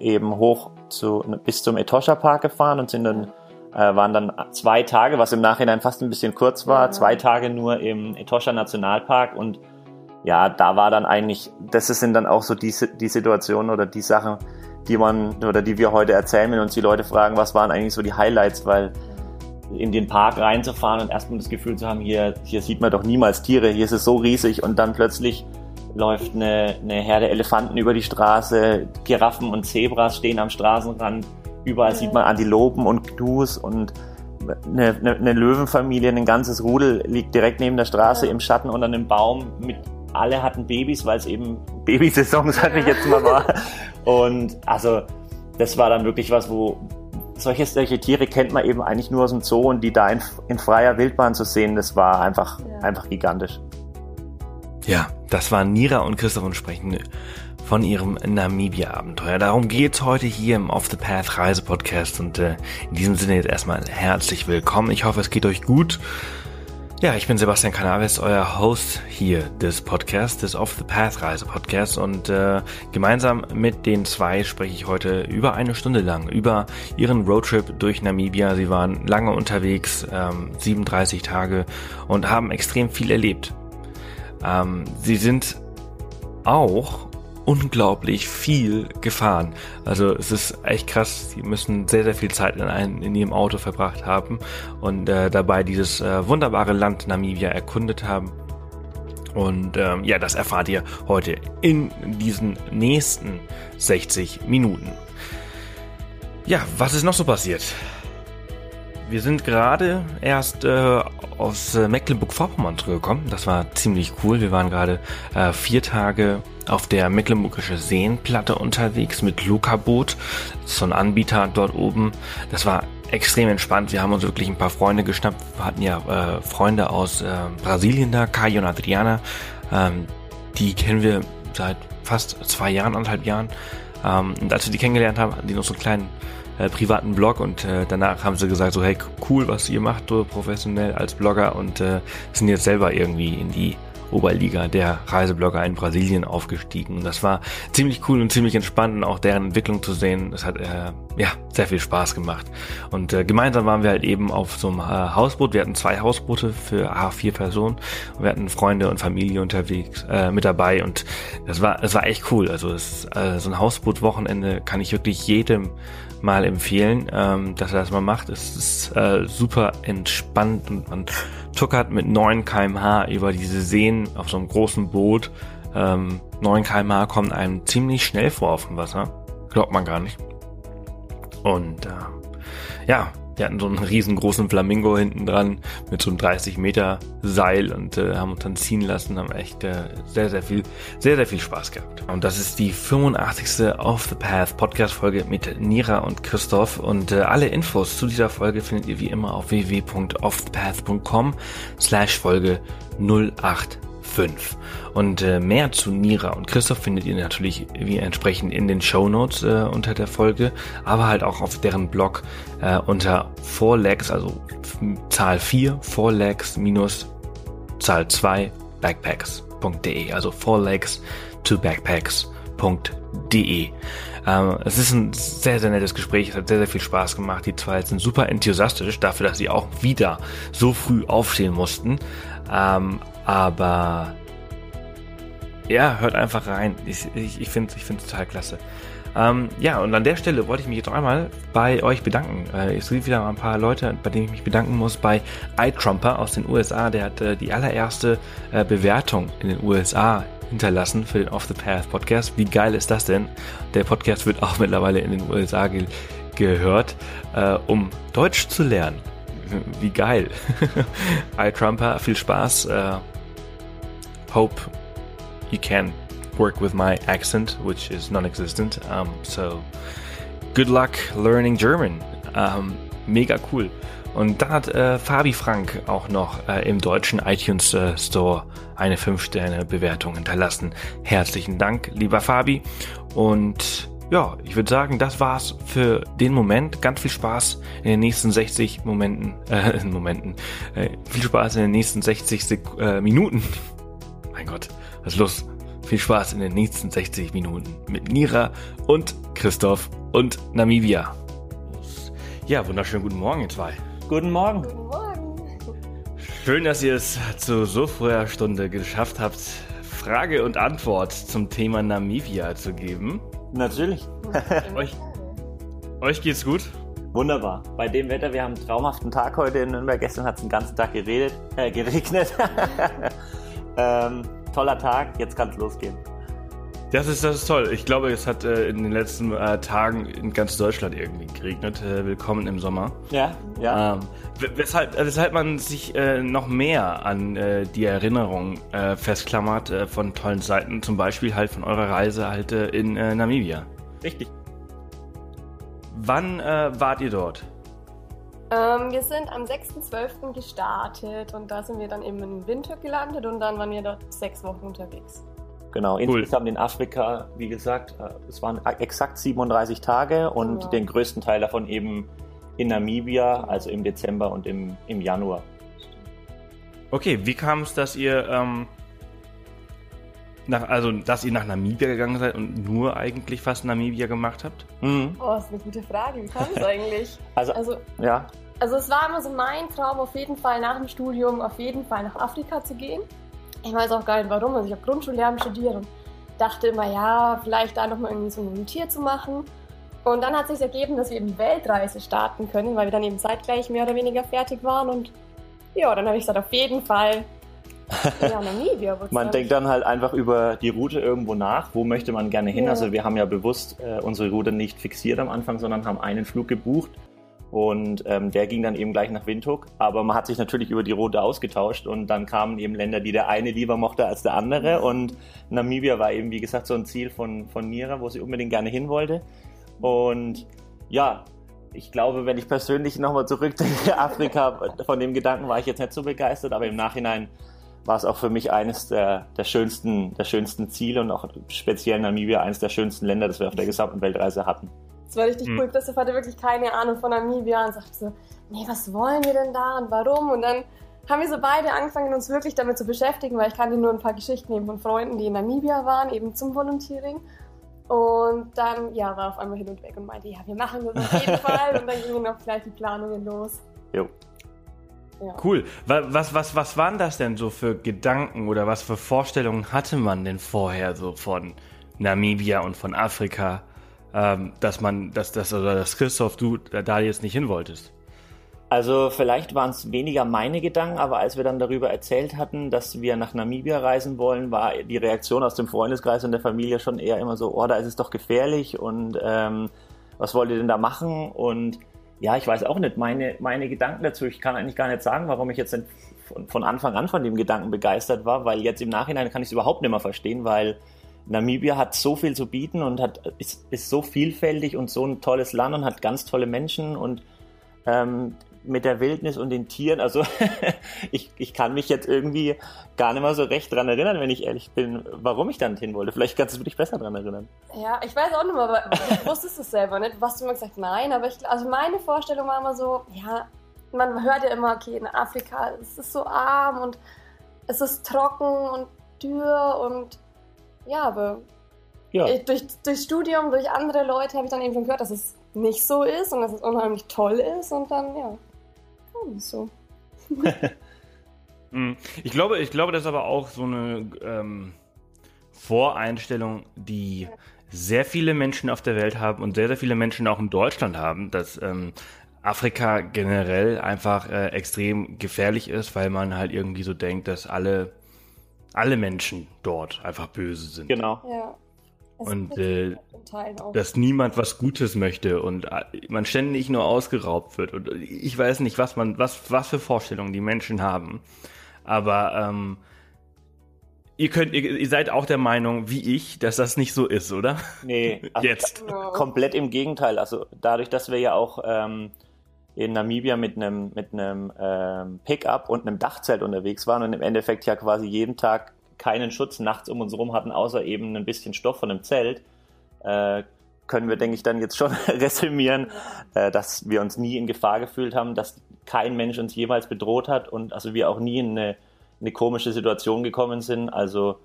eben hoch zu, bis zum Etosha Park gefahren und sind dann äh, waren dann zwei Tage, was im Nachhinein fast ein bisschen kurz war, zwei Tage nur im Etosha Nationalpark und ja, da war dann eigentlich, das sind dann auch so die, die Situationen oder die Sachen, die man oder die wir heute erzählen, wenn uns die Leute fragen, was waren eigentlich so die Highlights, weil in den Park reinzufahren und erstmal das Gefühl zu haben, hier, hier sieht man doch niemals Tiere, hier ist es so riesig und dann plötzlich läuft eine, eine Herde Elefanten über die Straße, Giraffen und Zebras stehen am Straßenrand Überall sieht man Antilopen und Gnus und eine, eine, eine, Löwenfamilie, ein ganzes Rudel liegt direkt neben der Straße im Schatten unter einem Baum. Mit, alle hatten Babys, weil es eben Babysaison, sag ich jetzt mal war. Und also das war dann wirklich was, wo solche, solche Tiere kennt man eben eigentlich nur aus dem Zoo und die da in, in freier Wildbahn zu sehen, das war einfach, ja. einfach gigantisch. Ja, das waren Nira und Christoph und sprechen von ihrem Namibia-Abenteuer. Darum geht's heute hier im Off the Path Reise-Podcast und äh, in diesem Sinne jetzt erstmal herzlich willkommen. Ich hoffe, es geht euch gut. Ja, ich bin Sebastian Canaves, euer Host hier des Podcasts, des Off the Path Reise Podcasts und äh, gemeinsam mit den zwei spreche ich heute über eine Stunde lang über ihren Roadtrip durch Namibia. Sie waren lange unterwegs, ähm, 37 Tage und haben extrem viel erlebt. Ähm, sie sind auch unglaublich viel gefahren. Also es ist echt krass. Sie müssen sehr, sehr viel Zeit in, einem, in ihrem Auto verbracht haben und äh, dabei dieses äh, wunderbare Land Namibia erkundet haben. Und ähm, ja, das erfahrt ihr heute in diesen nächsten 60 Minuten. Ja, was ist noch so passiert? Wir sind gerade erst äh, aus äh, Mecklenburg-Vorpommern zurückgekommen. Das war ziemlich cool. Wir waren gerade äh, vier Tage auf der Mecklenburgische Seenplatte unterwegs mit Luca-Boot. So ein Anbieter dort oben. Das war extrem entspannt. Wir haben uns wirklich ein paar Freunde geschnappt. Wir hatten ja äh, Freunde aus äh, Brasilien da, Kai und Adriana. Ähm, die kennen wir seit fast zwei Jahren, anderthalb Jahren. Ähm, und als wir die kennengelernt haben, hatten die noch so einen kleinen äh, privaten Blog und äh, danach haben sie gesagt so, hey, cool, was ihr macht, so professionell als Blogger und äh, sind jetzt selber irgendwie in die Oberliga der Reiseblogger in Brasilien aufgestiegen. Und das war ziemlich cool und ziemlich entspannt und auch deren Entwicklung zu sehen. Das hat äh, ja sehr viel Spaß gemacht. Und äh, gemeinsam waren wir halt eben auf so einem äh, Hausboot. Wir hatten zwei Hausboote für ah, vier Personen. Und wir hatten Freunde und Familie unterwegs äh, mit dabei und das war das war echt cool. Also das, äh, so ein Hausboot-Wochenende kann ich wirklich jedem mal empfehlen, ähm, dass er das mal macht. Es ist äh, super entspannt und man tuckert mit 9 kmh über diese Seen auf so einem großen Boot. Ähm, 9 kmh kommt einem ziemlich schnell vor auf dem Wasser. Glaubt man gar nicht. Und äh, ja, wir hatten so einen riesengroßen Flamingo hinten dran mit so einem 30 Meter Seil und äh, haben uns dann ziehen lassen, haben echt äh, sehr, sehr viel, sehr, sehr viel Spaß gehabt. Und das ist die 85. Off the Path Podcast Folge mit Nira und Christoph und äh, alle Infos zu dieser Folge findet ihr wie immer auf www.offthepath.com slash Folge 08 5. Und äh, mehr zu Nira und Christoph findet ihr natürlich wie entsprechend in den Show Notes äh, unter der Folge, aber halt auch auf deren Blog äh, unter Fourlegs, also Zahl 4, Fourlegs minus Zahl 2 Backpacks.de, also Fourlegs to Backpacks.de. Ähm, es ist ein sehr, sehr nettes Gespräch. Es hat sehr, sehr viel Spaß gemacht. Die zwei sind super enthusiastisch dafür, dass sie auch wieder so früh aufstehen mussten. Ähm, aber ja, hört einfach rein. Ich, ich, ich finde es ich total klasse. Ähm, ja, und an der Stelle wollte ich mich jetzt einmal bei euch bedanken. Äh, es gibt wieder ein paar Leute, bei denen ich mich bedanken muss. Bei iTrumper aus den USA, der hat äh, die allererste äh, Bewertung in den USA hinterlassen für den Off the Path Podcast. Wie geil ist das denn? Der Podcast wird auch mittlerweile in den USA ge gehört, äh, um Deutsch zu lernen. Wie geil. iTrumper, viel Spaß. Äh, hope you can work with my accent, which is non-existent. Um, so good luck learning German. Um, mega cool. Und dann hat äh, Fabi Frank auch noch äh, im deutschen iTunes äh, Store eine 5-Sterne-Bewertung hinterlassen. Herzlichen Dank, lieber Fabi. Und ja, ich würde sagen, das war's für den Moment. Ganz viel Spaß in den nächsten 60 Momenten, äh, Momenten. Äh, viel Spaß in den nächsten 60 Sek äh, Minuten. Mein Gott, was ist los? Viel Spaß in den nächsten 60 Minuten mit Nira und Christoph und Namibia. Ja, wunderschönen guten Morgen, ihr zwei. Guten Morgen. Guten Morgen. Schön, dass ihr es zu so früher Stunde geschafft habt, Frage und Antwort zum Thema Namibia zu geben. Natürlich. euch, euch geht's gut? Wunderbar. Bei dem Wetter, wir haben einen traumhaften Tag heute in Nürnberg. Gestern hat es den ganzen Tag geredet, äh, geregnet. ähm, toller Tag, jetzt kann es losgehen. Das ist, das ist toll. Ich glaube, es hat äh, in den letzten äh, Tagen in ganz Deutschland irgendwie geregnet. Äh, willkommen im Sommer. Ja, ja. Ähm, weshalb, äh, weshalb man sich äh, noch mehr an äh, die Erinnerung festklammert von tollen Seiten, zum Beispiel halt von eurer Reise halt in Namibia. Richtig. Wann wart ihr dort? Ähm, wir sind am 6.12. gestartet und da sind wir dann eben in Windhoek gelandet und dann waren wir dort sechs Wochen unterwegs. Genau, Cool. insgesamt in Afrika, wie gesagt, äh, es waren exakt 37 Tage und Ja. den größten Teil davon eben in Namibia, also im Dezember und im, im Januar. Okay, wie kam es, dass ihr ähm, nach, also dass ihr nach Namibia gegangen seid und nur eigentlich fast Namibia gemacht habt? Mhm. Oh, das ist eine gute Frage. Wie kam es eigentlich? Also, Also, ja, also es war immer so mein Traum, auf jeden Fall nach dem Studium auf jeden Fall nach Afrika zu gehen. Ich weiß auch gar nicht warum. Also ich habe Grundschullehramt studiert und dachte immer, ja, vielleicht da nochmal irgendwie so ein Volontier zu machen. Und dann hat sich ergeben, dass wir eben Weltreise starten können, weil wir dann eben zeitgleich mehr oder weniger fertig waren. Und ja, dann habe ich gesagt, auf jeden Fall ja, Namibia. wird's man denkt dann halt einfach über die Route irgendwo nach, wo möchte man gerne hin. Ja. Also wir haben ja bewusst äh, unsere Route nicht fixiert am Anfang, sondern haben einen Flug gebucht und ähm, der ging dann eben gleich nach Windhoek. Aber man hat sich natürlich über die Route ausgetauscht und dann kamen eben Länder, die der eine lieber mochte als der andere und Namibia war eben, wie gesagt, so ein Ziel von, von Nira, wo sie unbedingt gerne hin wollte. Und ja, ich glaube, wenn ich persönlich nochmal zurückdenke, Afrika, von dem Gedanken war ich jetzt nicht so begeistert, aber im Nachhinein war es auch für mich eines der, der schönsten, der schönsten Ziele und auch speziell Namibia eines der schönsten Länder, das wir auf der gesamten Weltreise hatten. Das war richtig Hm. cool. Christoph hatte wirklich keine Ahnung von Namibia und sagte so, nee, was wollen wir denn da und warum? Und dann haben wir so beide angefangen, uns wirklich damit zu beschäftigen, weil ich kannte nur ein paar Geschichten eben von Freunden, die in Namibia waren, eben zum Volunteering. Und dann, ja, war auf einmal hin und weg und meinte, ja, wir machen das auf jeden Fall. Und dann gingen auch gleich die Planungen los. Jo. Ja. Cool. Wa- Was, was, was waren das denn so für Gedanken oder was für Vorstellungen hatte man denn vorher so von Namibia und von Afrika, ähm, dass man, dass, dass, oder dass Christoph, du da jetzt nicht hin wolltest? Also vielleicht waren es weniger meine Gedanken, aber als wir dann darüber erzählt hatten, dass wir nach Namibia reisen wollen, war die Reaktion aus dem Freundeskreis und der Familie schon eher immer so, oh, da ist es doch gefährlich und ähm, was wollt ihr denn da machen? Und ja, ich weiß auch nicht, meine, meine Gedanken dazu, ich kann eigentlich gar nicht sagen, warum ich jetzt von, von Anfang an von dem Gedanken begeistert war, weil jetzt im Nachhinein kann ich es überhaupt nicht mehr verstehen, weil Namibia hat so viel zu bieten und hat, ist, ist so vielfältig und so ein tolles Land und hat ganz tolle Menschen und ähm, mit der Wildnis und den Tieren, also ich, ich kann mich jetzt irgendwie gar nicht mehr so recht dran erinnern, wenn ich ehrlich bin, warum ich dann hin wollte. Vielleicht kannst du dich besser dran erinnern. Ja, ich weiß auch nicht mehr, aber ich wusste es selber nicht. Du hast immer gesagt, nein, aber ich, also meine Vorstellung war immer so, ja, man hört ja immer, okay, in Afrika es ist so arm und es ist trocken und dürr und ja, aber Ja, durch, durch Studium, durch andere Leute habe ich dann eben schon gehört, dass es nicht so ist und dass es unheimlich toll ist und dann, ja, kam es so. Hm. Ich glaube, ich glaube, das ist aber auch so eine ähm, Voreinstellung, die sehr viele Menschen auf der Welt haben und sehr, sehr viele Menschen auch in Deutschland haben, dass ähm, Afrika generell einfach äh, extrem gefährlich ist, weil man halt irgendwie so denkt, dass alle, alle Menschen dort einfach böse sind. genau. Ja. Es Und, äh. Dass niemand was Gutes möchte und äh, man ständig nur ausgeraubt wird. Und ich weiß nicht, was man, was, was für Vorstellungen die Menschen haben. Aber ähm, ihr könnt, ihr, ihr seid auch der Meinung, wie ich, dass das nicht so ist, oder? Nee, also Jetzt. Komplett im Gegenteil. Also dadurch, dass wir ja auch ähm, in Namibia mit einem mit einem ähm, Pickup und einem Dachzelt unterwegs waren und im Endeffekt ja quasi jeden Tag keinen Schutz nachts um uns rum hatten, außer eben ein bisschen Stoff von einem Zelt, äh, können wir, denke ich, dann jetzt schon resümieren, äh, dass wir uns nie in Gefahr gefühlt haben, dass kein Mensch uns jemals bedroht hat und also wir auch nie in eine, eine komische Situation gekommen sind. Also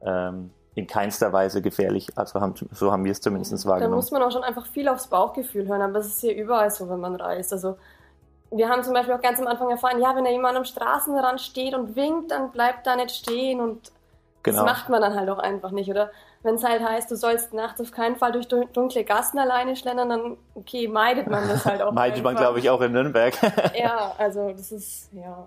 ähm, in keinster Weise gefährlich. Also haben, so haben wir es zumindest wahrgenommen. Da muss man auch schon einfach viel aufs Bauchgefühl hören, aber es ist hier überall so, wenn man reist. Also wir haben zum Beispiel auch ganz am Anfang erfahren, ja, wenn da jemand am Straßenrand steht und winkt, dann bleibt da nicht stehen und genau. das macht man dann halt auch einfach nicht. Oder wenn es halt heißt, du sollst nachts auf keinen Fall durch dunkle Gassen alleine schlendern, dann okay, meidet man das halt auch. meidet man, glaube ich, auch in Nürnberg. ja, also das ist, ja.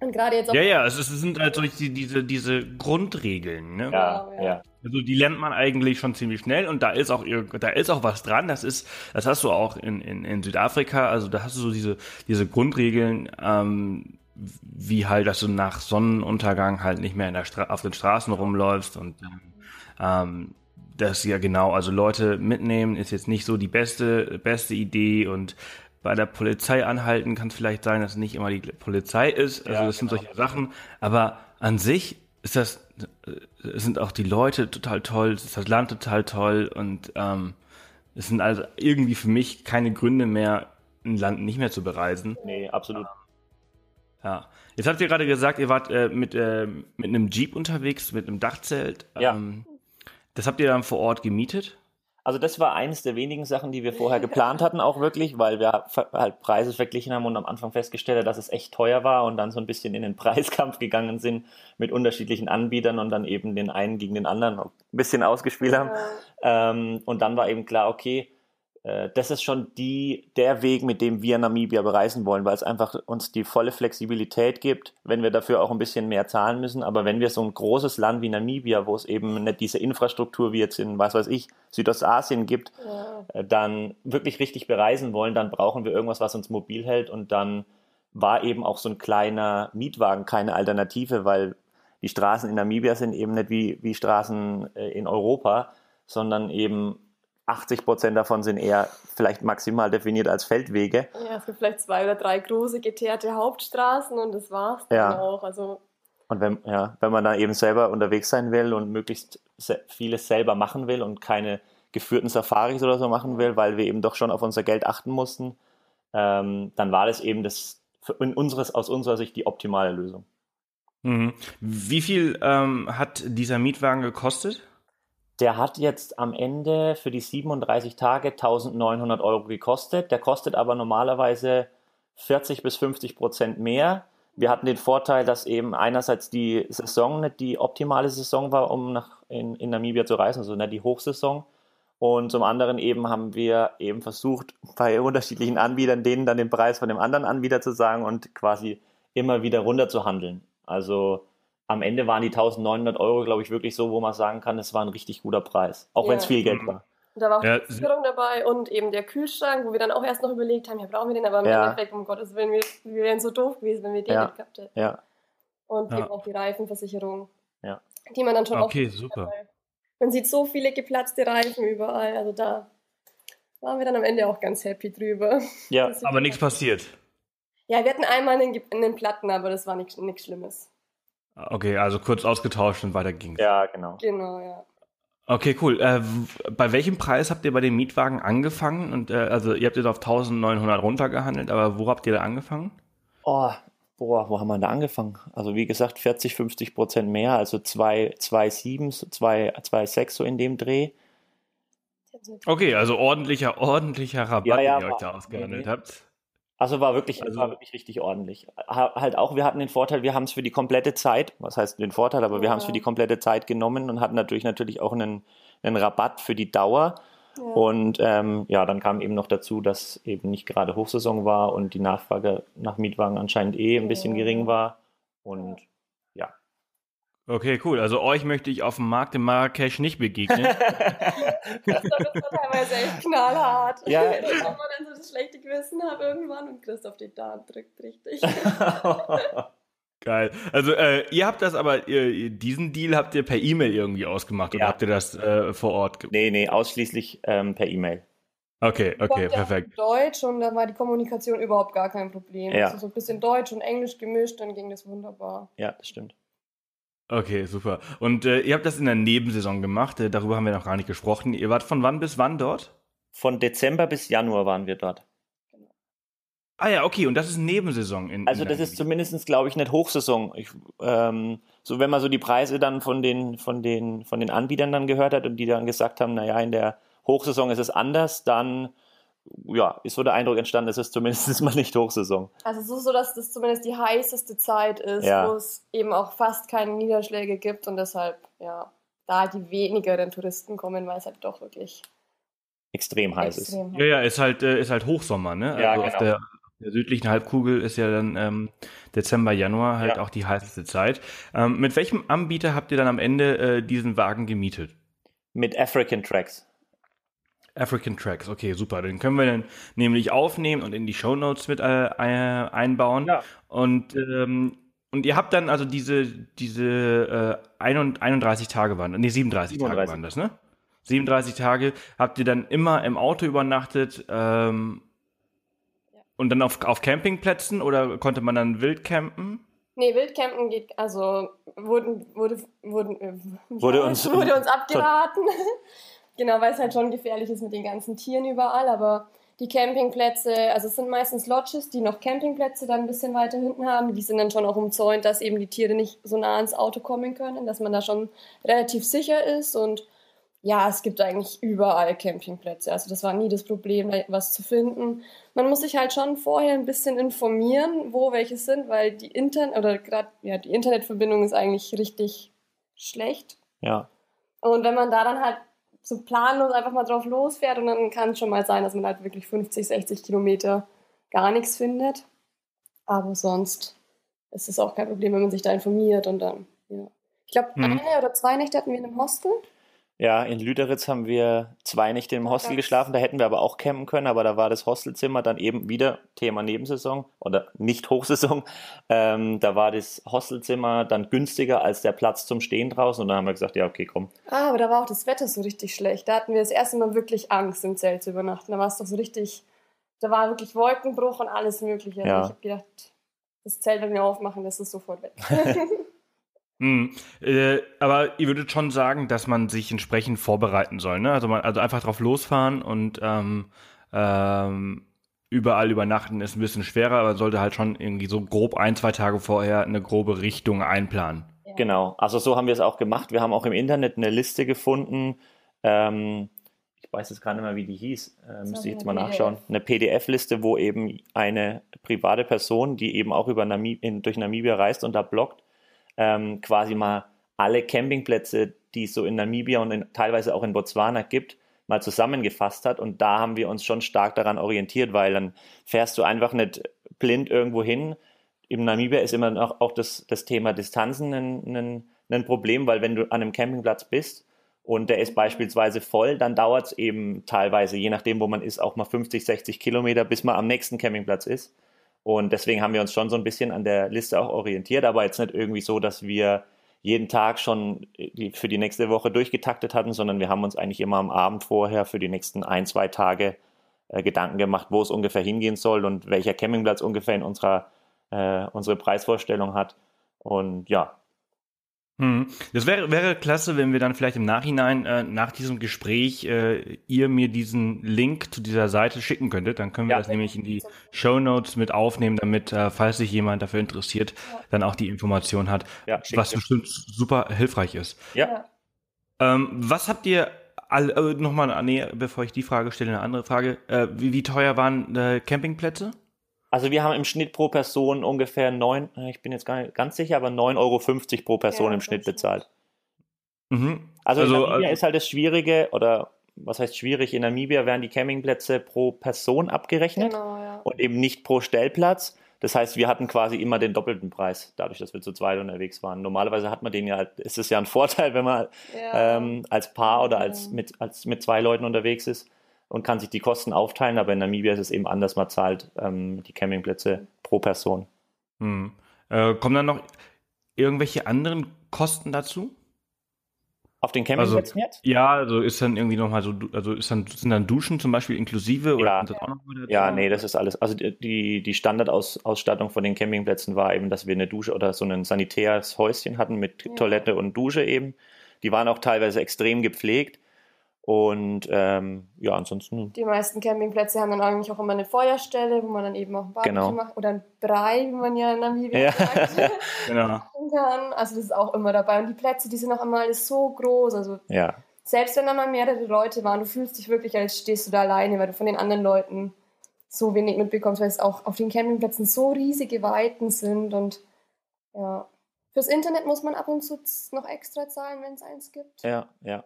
Und gerade jetzt auch. Ja, ja, es, es sind halt so die, diese, diese Grundregeln, ne? Ja, genau, ja, ja. Also die lernt man eigentlich schon ziemlich schnell und da ist auch da ist auch was dran. Das ist, das hast du auch in, in, in Südafrika. Also da hast du so diese diese Grundregeln, ähm, wie halt, dass du nach Sonnenuntergang halt nicht mehr in der Stra auf den Straßen rumläufst und ähm, das ja genau. Also Leute mitnehmen ist jetzt nicht so die beste beste Idee und bei der Polizei anhalten kann es vielleicht sein, dass es nicht immer die Polizei ist. Also ja, das sind genau. solche Sachen. Aber an sich ist das, äh, sind auch die Leute total toll, ist das Land total toll und ähm, es sind also irgendwie für mich keine Gründe mehr, ein Land nicht mehr zu bereisen. Nee, absolut. Ja. Jetzt habt ihr gerade gesagt, ihr wart äh, mit, äh, mit einem Jeep unterwegs, mit einem Dachzelt. Ja. Ähm, das habt ihr dann vor Ort gemietet? Also das war eines der wenigen Sachen, die wir vorher geplant hatten, auch wirklich, weil wir halt Preise verglichen haben und am Anfang festgestellt haben, dass es echt teuer war und dann so ein bisschen in den Preiskampf gegangen sind mit unterschiedlichen Anbietern und dann eben den einen gegen den anderen ein bisschen ausgespielt haben. Ja. Ähm, und dann war eben klar, okay, äh, das ist schon die, der Weg, mit dem wir Namibia bereisen wollen, weil es einfach uns die volle Flexibilität gibt, wenn wir dafür auch ein bisschen mehr zahlen müssen. Aber wenn wir so ein großes Land wie Namibia, wo es eben nicht diese Infrastruktur wie jetzt in, was weiß ich, Südostasien gibt, ja. Äh, dann wirklich richtig bereisen wollen, dann brauchen wir irgendwas, was uns mobil hält. Und dann war eben auch so ein kleiner Mietwagen keine Alternative, weil die Straßen in Namibia sind eben nicht wie, wie Straßen äh, in Europa, sondern eben 80 Prozent davon sind eher vielleicht maximal definiert als Feldwege. Ja, es gibt vielleicht zwei oder drei große geteerte Hauptstraßen und das war's dann ja. auch. Also und wenn, ja, wenn man da eben selber unterwegs sein will und möglichst vieles selber machen will und keine geführten Safaris oder so machen will, weil wir eben doch schon auf unser Geld achten mussten, ähm, dann war das eben das in unseres, aus unserer Sicht die optimale Lösung. Mhm. Wie viel ähm, hat dieser Mietwagen gekostet? Der hat jetzt am Ende für die 37 Tage 1900 Euro gekostet. Der kostet aber normalerweise 40 bis 50 Prozent mehr. Wir hatten den Vorteil, dass eben einerseits die Saison nicht die optimale Saison war, um nach in, in Namibia zu reisen, also nicht die Hochsaison. Und zum anderen eben haben wir eben versucht, bei unterschiedlichen Anbietern denen dann den Preis von dem anderen Anbieter zu sagen und quasi immer wieder runter zu handeln. Also am Ende waren die 1900 Euro, glaube ich, wirklich so, wo man sagen kann, es war ein richtig guter Preis. Auch ja. wenn es viel Geld war. Und da war auch ja. die Versicherung dabei und eben der Kühlschrank, wo wir dann auch erst noch überlegt haben, ja, brauchen wir den, aber im ja. Endeffekt, um Gottes Willen, wir, wir wären so doof gewesen, wenn wir den ja. nicht gehabt hätten. Ja. Und eben auch die Reifenversicherung. Ja. Die man dann schon okay, super. Man sieht so viele geplatzte Reifen überall, also da waren wir dann am Ende auch ganz happy drüber. Ja, aber nichts passiert. Ja, wir hatten einmal einen, einen Platten, aber das war nichts Schlimmes. Okay, also kurz ausgetauscht und weiter ging's. Ja, genau. Genau, ja. Okay, cool. Äh, bei welchem Preis habt ihr bei den Mietwagen angefangen? Und äh, also ihr habt jetzt auf 1900 runtergehandelt, aber wo habt ihr da angefangen? Oh, boah, wo haben wir da angefangen? Also wie gesagt, 40, 50 Prozent mehr, also 2,7, 2,6 so in dem Dreh. Okay, also ordentlicher, ordentlicher Rabatt, ja, ja, den ihr euch da ausgehandelt nee. habt. Also war wirklich, also, war wirklich richtig ordentlich. Halt auch, wir hatten den Vorteil, wir haben es für die komplette Zeit, was heißt den Vorteil, aber ja. wir haben es für die komplette Zeit genommen und hatten natürlich natürlich auch einen, einen Rabatt für die Dauer. Ja. Und ähm, ja, dann kam eben noch dazu, dass eben nicht gerade Hochsaison war und die Nachfrage nach Mietwagen anscheinend eh ein bisschen ja. gering war. Und Okay, cool. Also euch möchte ich auf dem Markt in Marrakesch nicht begegnen. das war teilweise echt knallhart. Ja. Dass man dann so das schlechte Gewissen habe irgendwann und Christoph die Darm drückt richtig. Geil. Also äh, ihr habt das aber, ihr, diesen Deal habt ihr per E-Mail irgendwie ausgemacht oder habt ihr das äh, vor Ort gemacht? Nee, nee, ausschließlich ähm, per E-Mail. Okay, okay, perfekt. Deutsch und da war die Kommunikation überhaupt gar kein Problem. Ja. Also so ein bisschen Deutsch und Englisch gemischt, dann ging das wunderbar. Ja, das stimmt. Okay, super. Und äh, ihr habt das in der Nebensaison gemacht, äh, darüber haben wir noch gar nicht gesprochen. Ihr wart von wann bis wann dort? Von Dezember bis Januar waren wir dort. Ah ja, okay, und das ist Nebensaison in Also in das ist zumindestens, glaube ich, nicht Hochsaison. Ich, ähm, so wenn man so die Preise dann von den, von den, von den Anbietern dann gehört hat und die dann gesagt haben, naja, in der Hochsaison ist es anders, dann ja, ist so der Eindruck entstanden, es ist zumindest mal nicht Hochsaison. Also es ist so, dass das zumindest die heißeste Zeit ist, Ja. wo es eben auch fast keine Niederschläge gibt und deshalb, ja, da die wenigeren Touristen kommen, weil es halt doch wirklich Extrem heiß ist. extrem Ja, ja, ist halt, äh, ist halt Hochsommer, ne? Ja, also auf genau. der, der südlichen Halbkugel ist ja dann ähm, Dezember, Januar halt Ja. auch die heißeste Zeit. Ähm, mit welchem Anbieter habt ihr dann am Ende äh, diesen Wagen gemietet? Mit African Tracks. African Tracks, okay, super. Den können wir dann nämlich aufnehmen und in die Show Notes mit äh, einbauen. Ja. Und ähm, und ihr habt dann also diese diese äh, 31 31 Tage waren, nee 37, Tage 37. waren das, ne? 37 Tage habt ihr dann immer im Auto übernachtet ähm, Ja. und dann auf, auf Campingplätzen oder konnte man dann wild campen? Nee, Wildcampen geht, also wurden, wurde, wurden, äh, Wurde ja, uns- wurde uns abgeraten. Genau, weil es halt schon gefährlich ist mit den ganzen Tieren überall, aber die Campingplätze, also es sind meistens Lodges, die noch Campingplätze dann ein bisschen weiter hinten haben, die sind dann schon auch umzäunt, dass eben die Tiere nicht so nah ans Auto kommen können, dass man da schon relativ sicher ist und ja, es gibt eigentlich überall Campingplätze. Also das war nie das Problem, was zu finden. Man muss sich halt schon vorher ein bisschen informieren, wo welche sind, weil die Internet oder gerade ja die Internetverbindung ist eigentlich richtig schlecht. Ja. Und wenn man da dann halt so planlos einfach mal drauf losfährt und dann kann es schon mal sein, dass man halt wirklich 50, 60 Kilometer gar nichts findet. Aber sonst ist es auch kein Problem, wenn man sich da informiert und dann, ja. Ich glaube, Mhm. eine oder zwei Nächte hatten wir in einem Hostel. Ja, in Lüderitz haben wir zwei Nächte im Hostel geschlafen, da hätten wir aber auch campen können, aber da war das Hostelzimmer dann eben wieder Thema Nebensaison oder nicht Hochsaison. Ähm, da war das Hostelzimmer dann günstiger als der Platz zum Stehen draußen und dann haben wir gesagt, ja, okay, komm. Ah, aber da war auch das Wetter so richtig schlecht. Da hatten wir das erste Mal wirklich Angst, im Zelt zu übernachten. Da war es doch so richtig, da war wirklich Wolkenbruch und alles Mögliche. Ja. Ich habe gedacht, das Zelt, wenn wir aufmachen, das ist sofort weg. Hm. Äh, aber ihr würdet schon sagen, dass man sich entsprechend vorbereiten soll, ne? Also man, also einfach drauf losfahren und ähm, ähm, überall übernachten ist ein bisschen schwerer, aber sollte halt schon irgendwie so grob ein, zwei Tage vorher eine grobe Richtung einplanen. Genau, also so haben wir es auch gemacht. Wir haben auch im Internet eine Liste gefunden. Ähm, ich weiß jetzt gar nicht mehr, wie die hieß. Ähm, müsste ich jetzt mal eine nachschauen. PDF. Eine PDF-Liste, wo eben eine private Person, die eben auch über Namib in, durch Namibia reist und da bloggt, ähm, quasi mal alle Campingplätze, die es so in Namibia und in, teilweise auch in Botswana gibt, mal zusammengefasst hat. Und da haben wir uns schon stark daran orientiert, weil dann fährst du einfach nicht blind irgendwo hin. Im Namibia ist immer noch auch das, das Thema Distanzen ein, ein, ein Problem, weil wenn du an einem Campingplatz bist und der ist beispielsweise voll, dann dauert es eben teilweise, je nachdem, wo man ist, auch mal 50, 60 Kilometer, bis man am nächsten Campingplatz ist. Und deswegen haben wir uns schon so ein bisschen an der Liste auch orientiert, aber jetzt nicht irgendwie so, dass wir jeden Tag schon die, für die nächste Woche durchgetaktet hatten, sondern wir haben uns eigentlich immer am Abend vorher für die nächsten ein, zwei Tage äh, Gedanken gemacht, wo es ungefähr hingehen soll und welcher Campingplatz ungefähr in unserer äh, unsere Preisvorstellung hat. Und ja, Hm. Das wäre, wäre klasse, wenn wir dann vielleicht im Nachhinein, äh, nach diesem Gespräch, äh, ihr mir diesen Link zu dieser Seite schicken könntet. Dann können wir Ja. das nämlich in die Show Notes mit aufnehmen, damit, äh, falls sich jemand dafür interessiert, dann auch die Information hat, Ja, was bestimmt super hilfreich ist. ja. Ähm, was habt ihr all, äh, nochmal, nee, bevor ich die Frage stelle, eine andere Frage. Äh, wie, wie teuer waren äh, Campingplätze? Also wir haben im Schnitt pro Person ungefähr neun, äh, ich bin jetzt gar nicht ganz sicher, aber 9,50 Euro pro Person Ja, im Schnitt bezahlt. Mhm. Also, in Namibia also- ist halt das Schwierige, oder was heißt schwierig, in Namibia werden die Campingplätze pro Person abgerechnet Genau, ja. und eben nicht pro Stellplatz. Das heißt, wir hatten quasi immer den doppelten Preis, dadurch, dass wir zu zweit unterwegs waren. Normalerweise hat man den ja, halt- ist es ja ein Vorteil, wenn man Ja. ähm, als Paar oder als mit, als mit zwei Leuten unterwegs ist und kann sich die Kosten aufteilen, aber in Namibia ist es eben anders, man zahlt ähm, die Campingplätze pro Person. Hm. Äh, kommen dann noch irgendwelche anderen Kosten dazu? Auf den Also, Campingplätzen jetzt? ja, also ist dann irgendwie nochmal so, also ist dann, sind dann Duschen zum Beispiel inklusive oder Ja. kommt das auch noch mal dazu? Ja, nee, das ist alles. Also die- die, die Standardausstattung von den Campingplätzen war eben, dass wir eine Dusche oder so ein sanitäres Häuschen hatten mit Ja. Toilette und Dusche eben. Die waren auch teilweise extrem gepflegt. Und ähm, ja, ansonsten. Die meisten Campingplätze haben dann eigentlich auch immer eine Feuerstelle, wo man dann eben auch ein Barbecue Genau. macht oder ein Brei, wie man ja in Namibia Ja. sagt, Genau. kann. Also das ist auch immer dabei. Und die Plätze, die sind auch immer alles so groß. Also Ja, selbst wenn da mal mehrere Leute waren, du fühlst dich wirklich, als stehst du da alleine, weil du von den anderen Leuten so wenig mitbekommst, weil es auch auf den Campingplätzen so riesige Weiten sind und ja. Fürs Internet muss man ab und zu noch extra zahlen, wenn es eins gibt. ja, ja.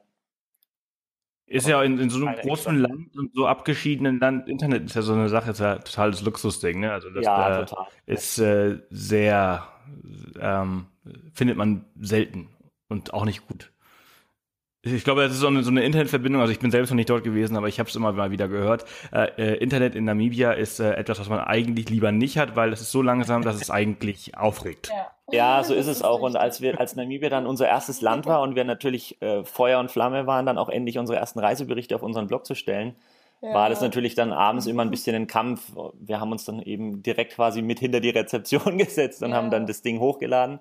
Ist ja in, in so einem großen Land und so abgeschiedenen Land, Internet ist ja so eine Sache, ist ja totales Luxusding, ne? Also das ja, äh, total. ist äh, sehr, ähm, findet man selten und auch nicht gut. Ich glaube, das ist so eine, so eine Internetverbindung, also ich bin selbst noch nicht dort gewesen, aber ich habe es immer mal wieder gehört. Äh, äh, Internet in Namibia ist äh, etwas, was man eigentlich lieber nicht hat, weil es ist so langsam, dass es eigentlich aufregt. Ja, Ja, so ist es auch. Und als wir, als Namibia dann unser erstes Land war und wir natürlich äh, Feuer und Flamme waren, dann auch endlich unsere ersten Reiseberichte auf unseren Blog zu stellen, Ja. war das natürlich dann abends immer ein bisschen ein Kampf. Wir haben uns dann eben direkt quasi mit hinter die Rezeption gesetzt und Ja. haben dann das Ding hochgeladen.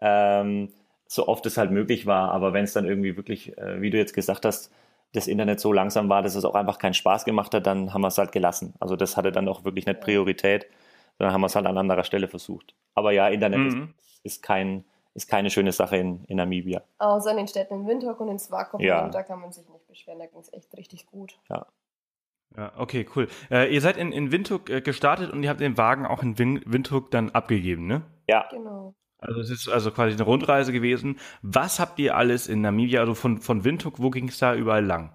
Ähm, so oft es halt möglich war. Aber wenn es dann irgendwie wirklich, äh, wie du jetzt gesagt hast, das Internet so langsam war, dass es auch einfach keinen Spaß gemacht hat, dann haben wir es halt gelassen. Also das hatte dann auch wirklich nicht Priorität, sondern haben wir es halt an anderer Stelle versucht. Aber ja, Internet Mhm. ist, ist kein ist keine schöne Sache in, in Namibia. Außer in den Städten in Windhoek und in Swakopmund, Ja. da kann man sich nicht beschweren, da ging es echt richtig gut. Ja, okay, cool. Äh, ihr seid in, in Windhoek äh, gestartet und ihr habt den Wagen auch in Win Windhoek dann abgegeben, ne? Ja, Genau. Also es ist also quasi eine Rundreise gewesen. Was habt ihr alles in Namibia, also von, von Windhoek, wo ging es da überall lang?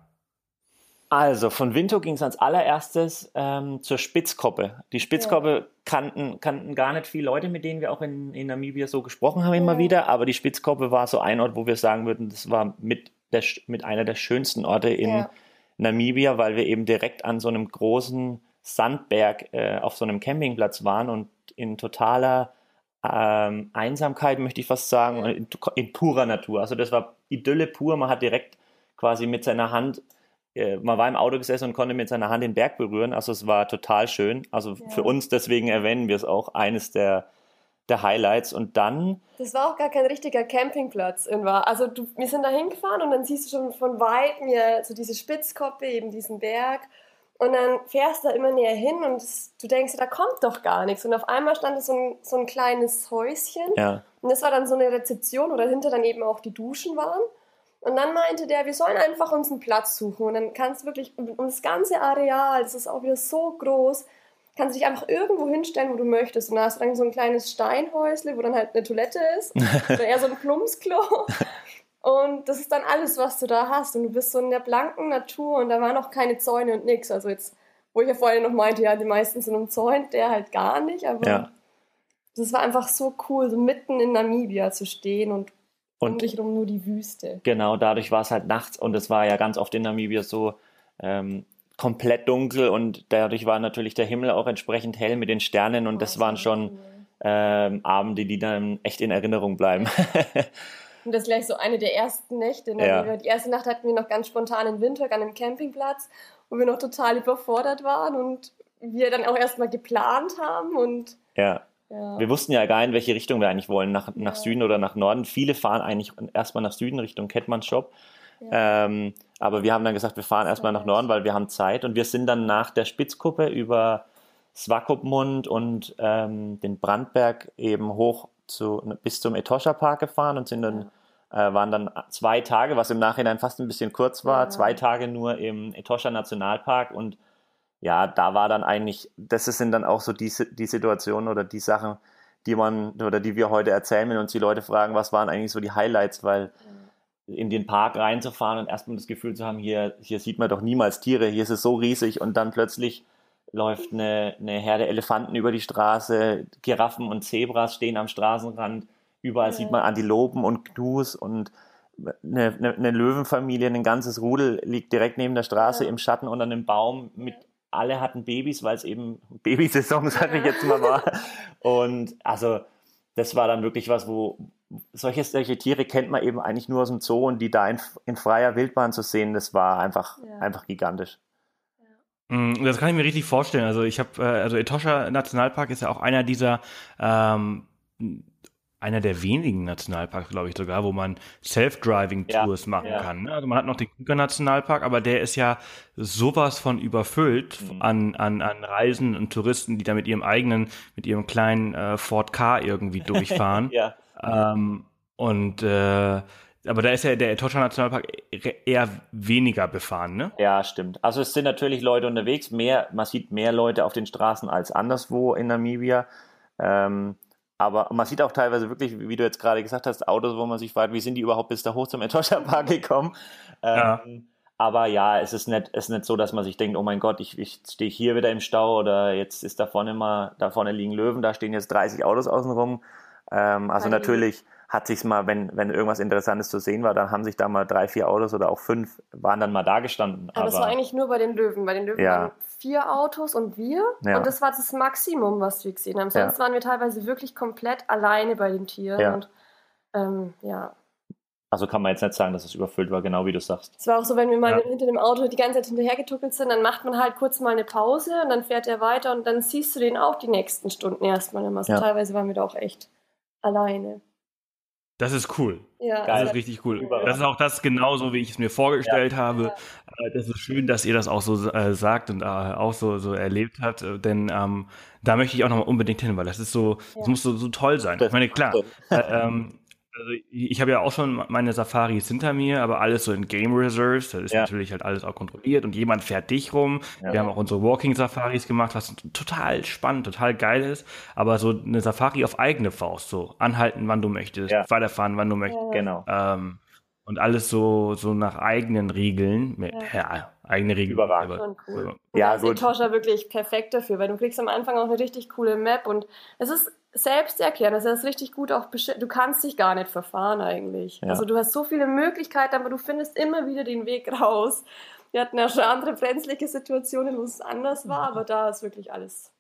Also von Windhoek ging es als allererstes ähm, zur Spitzkoppe. Die Spitzkoppe kannten, kannten gar nicht viele Leute, mit denen wir auch in, in Namibia so gesprochen haben immer Ja. wieder, aber die Spitzkoppe war so ein Ort, wo wir sagen würden, das war mit, der, mit einer der schönsten Orte in Ja. Namibia, weil wir eben direkt an so einem großen Sandberg äh, auf so einem Campingplatz waren und in totaler ähm, Einsamkeit, möchte ich fast sagen, in, in purer Natur. Also das war Idylle pur. Man hat direkt quasi mit seiner Hand, man war im Auto gesessen und konnte mit seiner Hand den Berg berühren. Also es war total schön. Also Ja. für uns, deswegen erwähnen wir es auch, eines der, der Highlights. Und dann, Das war auch gar kein richtiger Campingplatz in. Also du, wir sind da hingefahren und dann siehst du schon von Weitem ja so diese Spitzkoppe, eben diesen Berg. Und dann fährst du da immer näher hin und du denkst, da kommt doch gar nichts. Und auf einmal stand so ein, so ein kleines Häuschen. ja, Und das war dann so eine Rezeption, wo dahinter dann eben auch die Duschen waren. Und dann meinte der, wir sollen einfach uns einen Platz suchen. Und dann kannst du wirklich um das ganze Areal, das ist auch wieder so groß, kannst du dich einfach irgendwo hinstellen, wo du möchtest. Und da hast du dann so ein kleines Steinhäusle, wo dann halt eine Toilette ist. oder eher so ein Plumpsklo. Und das ist dann alles, was du da hast. Und du bist so in der blanken Natur und da waren noch keine Zäune und nix. Also jetzt, wo ich ja vorhin noch meinte, ja, die meisten sind umzäunt, der halt gar nicht. Aber ja. das war einfach so cool, so mitten in Namibia zu stehen und, um Und dich rum nur die Wüste. Genau, dadurch war es halt nachts und es war ja ganz oft in Namibia so ähm, komplett dunkel und dadurch war natürlich der Himmel auch entsprechend hell mit den Sternen und das Oh, waren schon cool. ähm, Abende, die dann echt in Erinnerung bleiben. Und das ist gleich so eine der ersten Nächte. in Ja. Die erste Nacht hatten wir noch ganz spontan in Windhoek an einem Campingplatz, wo wir noch total überfordert waren und wir dann auch erstmal geplant haben und ja. Ja. Wir wussten ja gar nicht, in welche Richtung wir eigentlich wollen, nach, nach Ja. Süden oder nach Norden. Viele fahren eigentlich erstmal nach Süden Richtung Kettmannschop. Ähm, aber wir haben dann gesagt, wir fahren erstmal nach Norden, weil wir haben Zeit. Und wir sind dann nach der Spitzkuppe über Swakopmund und ähm, den Brandberg eben hoch zu, bis zum Etosha Park gefahren und sind dann, äh, waren dann zwei Tage, was im Nachhinein fast ein bisschen kurz war, Ja. zwei Tage nur im Etosha Nationalpark und ja, da war dann eigentlich, das sind dann auch so die, die Situationen oder die Sachen, die man oder die wir heute erzählen, wenn uns die Leute fragen, was waren eigentlich so die Highlights, weil in den Park reinzufahren und erstmal das Gefühl zu haben, hier, hier sieht man doch niemals Tiere, hier ist es so riesig und dann plötzlich läuft eine, eine Herde Elefanten über die Straße, Giraffen und Zebras stehen am Straßenrand, überall Ja. sieht man Antilopen und Gnus und eine, eine, eine Löwenfamilie, ein ganzes Rudel liegt direkt neben der Straße Ja. im Schatten unter einem Baum mit alle hatten Babys, weil es eben Babysaison, sag ich jetzt mal war. Und also das war dann wirklich was, wo solche, solche Tiere kennt man eben eigentlich nur aus dem Zoo und die da in, in freier Wildbahn zu sehen, das war einfach, Ja. einfach gigantisch. Mm, Das kann ich mir richtig vorstellen. Also ich habe, äh, also Etosha Nationalpark ist ja auch einer dieser ähm, einer der wenigen Nationalparks, glaube ich sogar, wo man Self-Driving-Tours ja, machen ja. kann. Ne? Also man hat noch den Krüger Nationalpark, aber der ist ja sowas von überfüllt mhm. an, an, an Reisen und Touristen, die da mit ihrem eigenen, mit ihrem kleinen äh, Ford Car irgendwie durchfahren. ja. Ähm, und äh, aber da ist ja der Etosha Nationalpark eher weniger befahren, ne? Ja, stimmt. Also es sind natürlich Leute unterwegs, mehr, man sieht mehr Leute auf den Straßen als anderswo in Namibia. Ähm, aber man sieht auch teilweise wirklich, wie du jetzt gerade gesagt hast, Autos, wo man sich fragt, wie sind die überhaupt bis da hoch zum Etosha Park gekommen? Ja. Ähm, aber ja, es ist nicht, es ist nicht so, dass man sich denkt, oh mein Gott, ich, ich stehe hier wieder im Stau oder jetzt ist da vorne mal, da vorne liegen Löwen, da stehen jetzt 30 Autos außenrum. Ähm, also natürlich hat sich's mal, wenn, wenn irgendwas Interessantes zu sehen war, dann haben sich da mal drei, vier Autos oder auch fünf waren dann mal da gestanden. Aber, aber das war eigentlich nur bei den Löwen. Bei den Löwen ja. waren vier Autos und wir. Ja. Und das war das Maximum, was wir gesehen haben. Sonst ja. waren wir teilweise wirklich komplett alleine bei den Tieren. Ja. Und ähm, ja. Also kann man jetzt nicht sagen, dass es überfüllt war, genau wie du sagst. Es war auch so, wenn wir mal hinter dem Auto die ganze Zeit hinterhergetuckelt sind, dann macht man halt kurz mal eine Pause und dann fährt er weiter und dann siehst du den auch die nächsten Stunden erstmal immer. Also teilweise waren wir da auch echt alleine. Das ist cool. Ja, das ist richtig cool. Das ist auch das genauso, wie ich es mir vorgestellt ja, habe. Ja. Äh, das ist schön, dass ihr das auch so äh, sagt und äh, auch so, so erlebt habt, äh, denn ähm, da möchte ich auch noch mal unbedingt hin, weil das ist so, das muss so, so toll sein. Ich meine, klar, äh, ähm, also ich habe ja auch schon meine Safaris hinter mir, aber alles so in Game Reserves. Das ist ja. natürlich halt alles auch kontrolliert und jemand fährt dich rum. Ja. Wir haben auch unsere Walking Safaris gemacht, was total spannend, total geil ist. Aber so eine Safari auf eigene Faust, so anhalten, wann du möchtest, ja. weiterfahren, wann du möchtest. Genau. Ähm, und alles so, so nach eigenen Regeln. Ja, eigene Regeln. Überragend. Cool. Ja, da ist Toscha wirklich perfekt dafür, weil du kriegst am Anfang auch eine richtig coole Map und es ist selbst erklären. Das ist richtig gut auch, du kannst dich gar nicht verfahren eigentlich. Ja. Also du hast so viele Möglichkeiten, aber du findest immer wieder den Weg raus. Wir hatten ja schon andere brenzliche Situationen, wo es anders war, aber da ist wirklich alles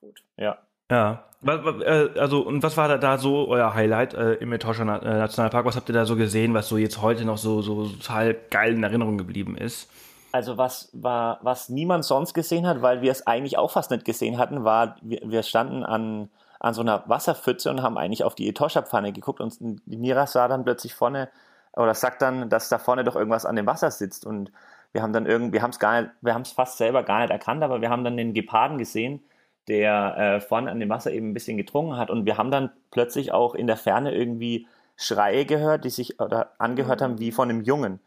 gut. Ja. Ja, äh, also und was war da, da so euer Highlight äh, im Etosha äh, Nationalpark? Was habt ihr da so gesehen, was so jetzt heute noch so, so total geil in Erinnerung geblieben ist? Also was war, was niemand sonst gesehen hat, weil wir es eigentlich auch fast nicht gesehen hatten, war, wir, wir standen an, an so einer Wasserpfütze und haben eigentlich auf die Etosha-Pfanne geguckt und die Nira sah dann plötzlich vorne oder sagt dann, dass da vorne doch irgendwas an dem Wasser sitzt und wir haben dann irgendwie, wir haben es gar nicht, wir haben es fast selber gar nicht erkannt, aber wir haben dann den Geparden gesehen, der äh, vorne an dem Wasser eben ein bisschen getrunken hat und wir haben dann plötzlich auch in der Ferne irgendwie Schreie gehört, die sich oder angehört haben wie von einem Jungen.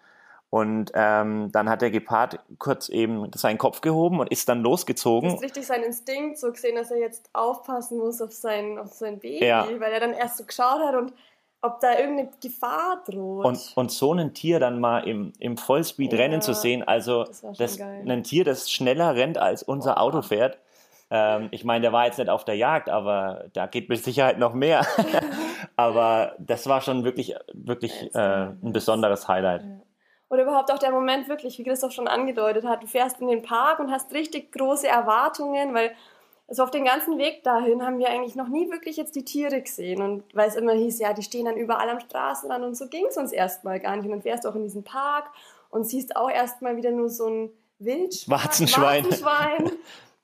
Und ähm, dann hat der Gepard kurz eben seinen Kopf gehoben und ist dann losgezogen. Das ist richtig sein Instinkt, so gesehen, dass er jetzt aufpassen muss auf sein, auf sein Baby, ja. weil er dann erst so geschaut hat und ob da irgendeine Gefahr droht. Und, und so ein Tier dann mal im, im Vollspeed ja, rennen zu sehen, also das, das ein Tier, das schneller rennt als unser oh. Auto fährt. Ähm, ich meine, der war jetzt nicht auf der Jagd, aber da geht mit Sicherheit noch mehr. aber das war schon wirklich, wirklich äh, ein besonderes Highlight. Ja. Oder überhaupt auch der Moment wirklich, wie Christoph schon angedeutet hat, du fährst in den Park und hast richtig große Erwartungen, weil also auf den ganzen Weg dahin haben wir eigentlich noch nie wirklich jetzt die Tiere gesehen. Und weil es immer hieß, ja, die stehen dann überall am Straßenrand und so ging es uns erstmal gar nicht. Und dann fährst du auch in diesen Park und siehst auch erstmal wieder nur so ein Wildschwein. Warzenschwein. Warzenschwein.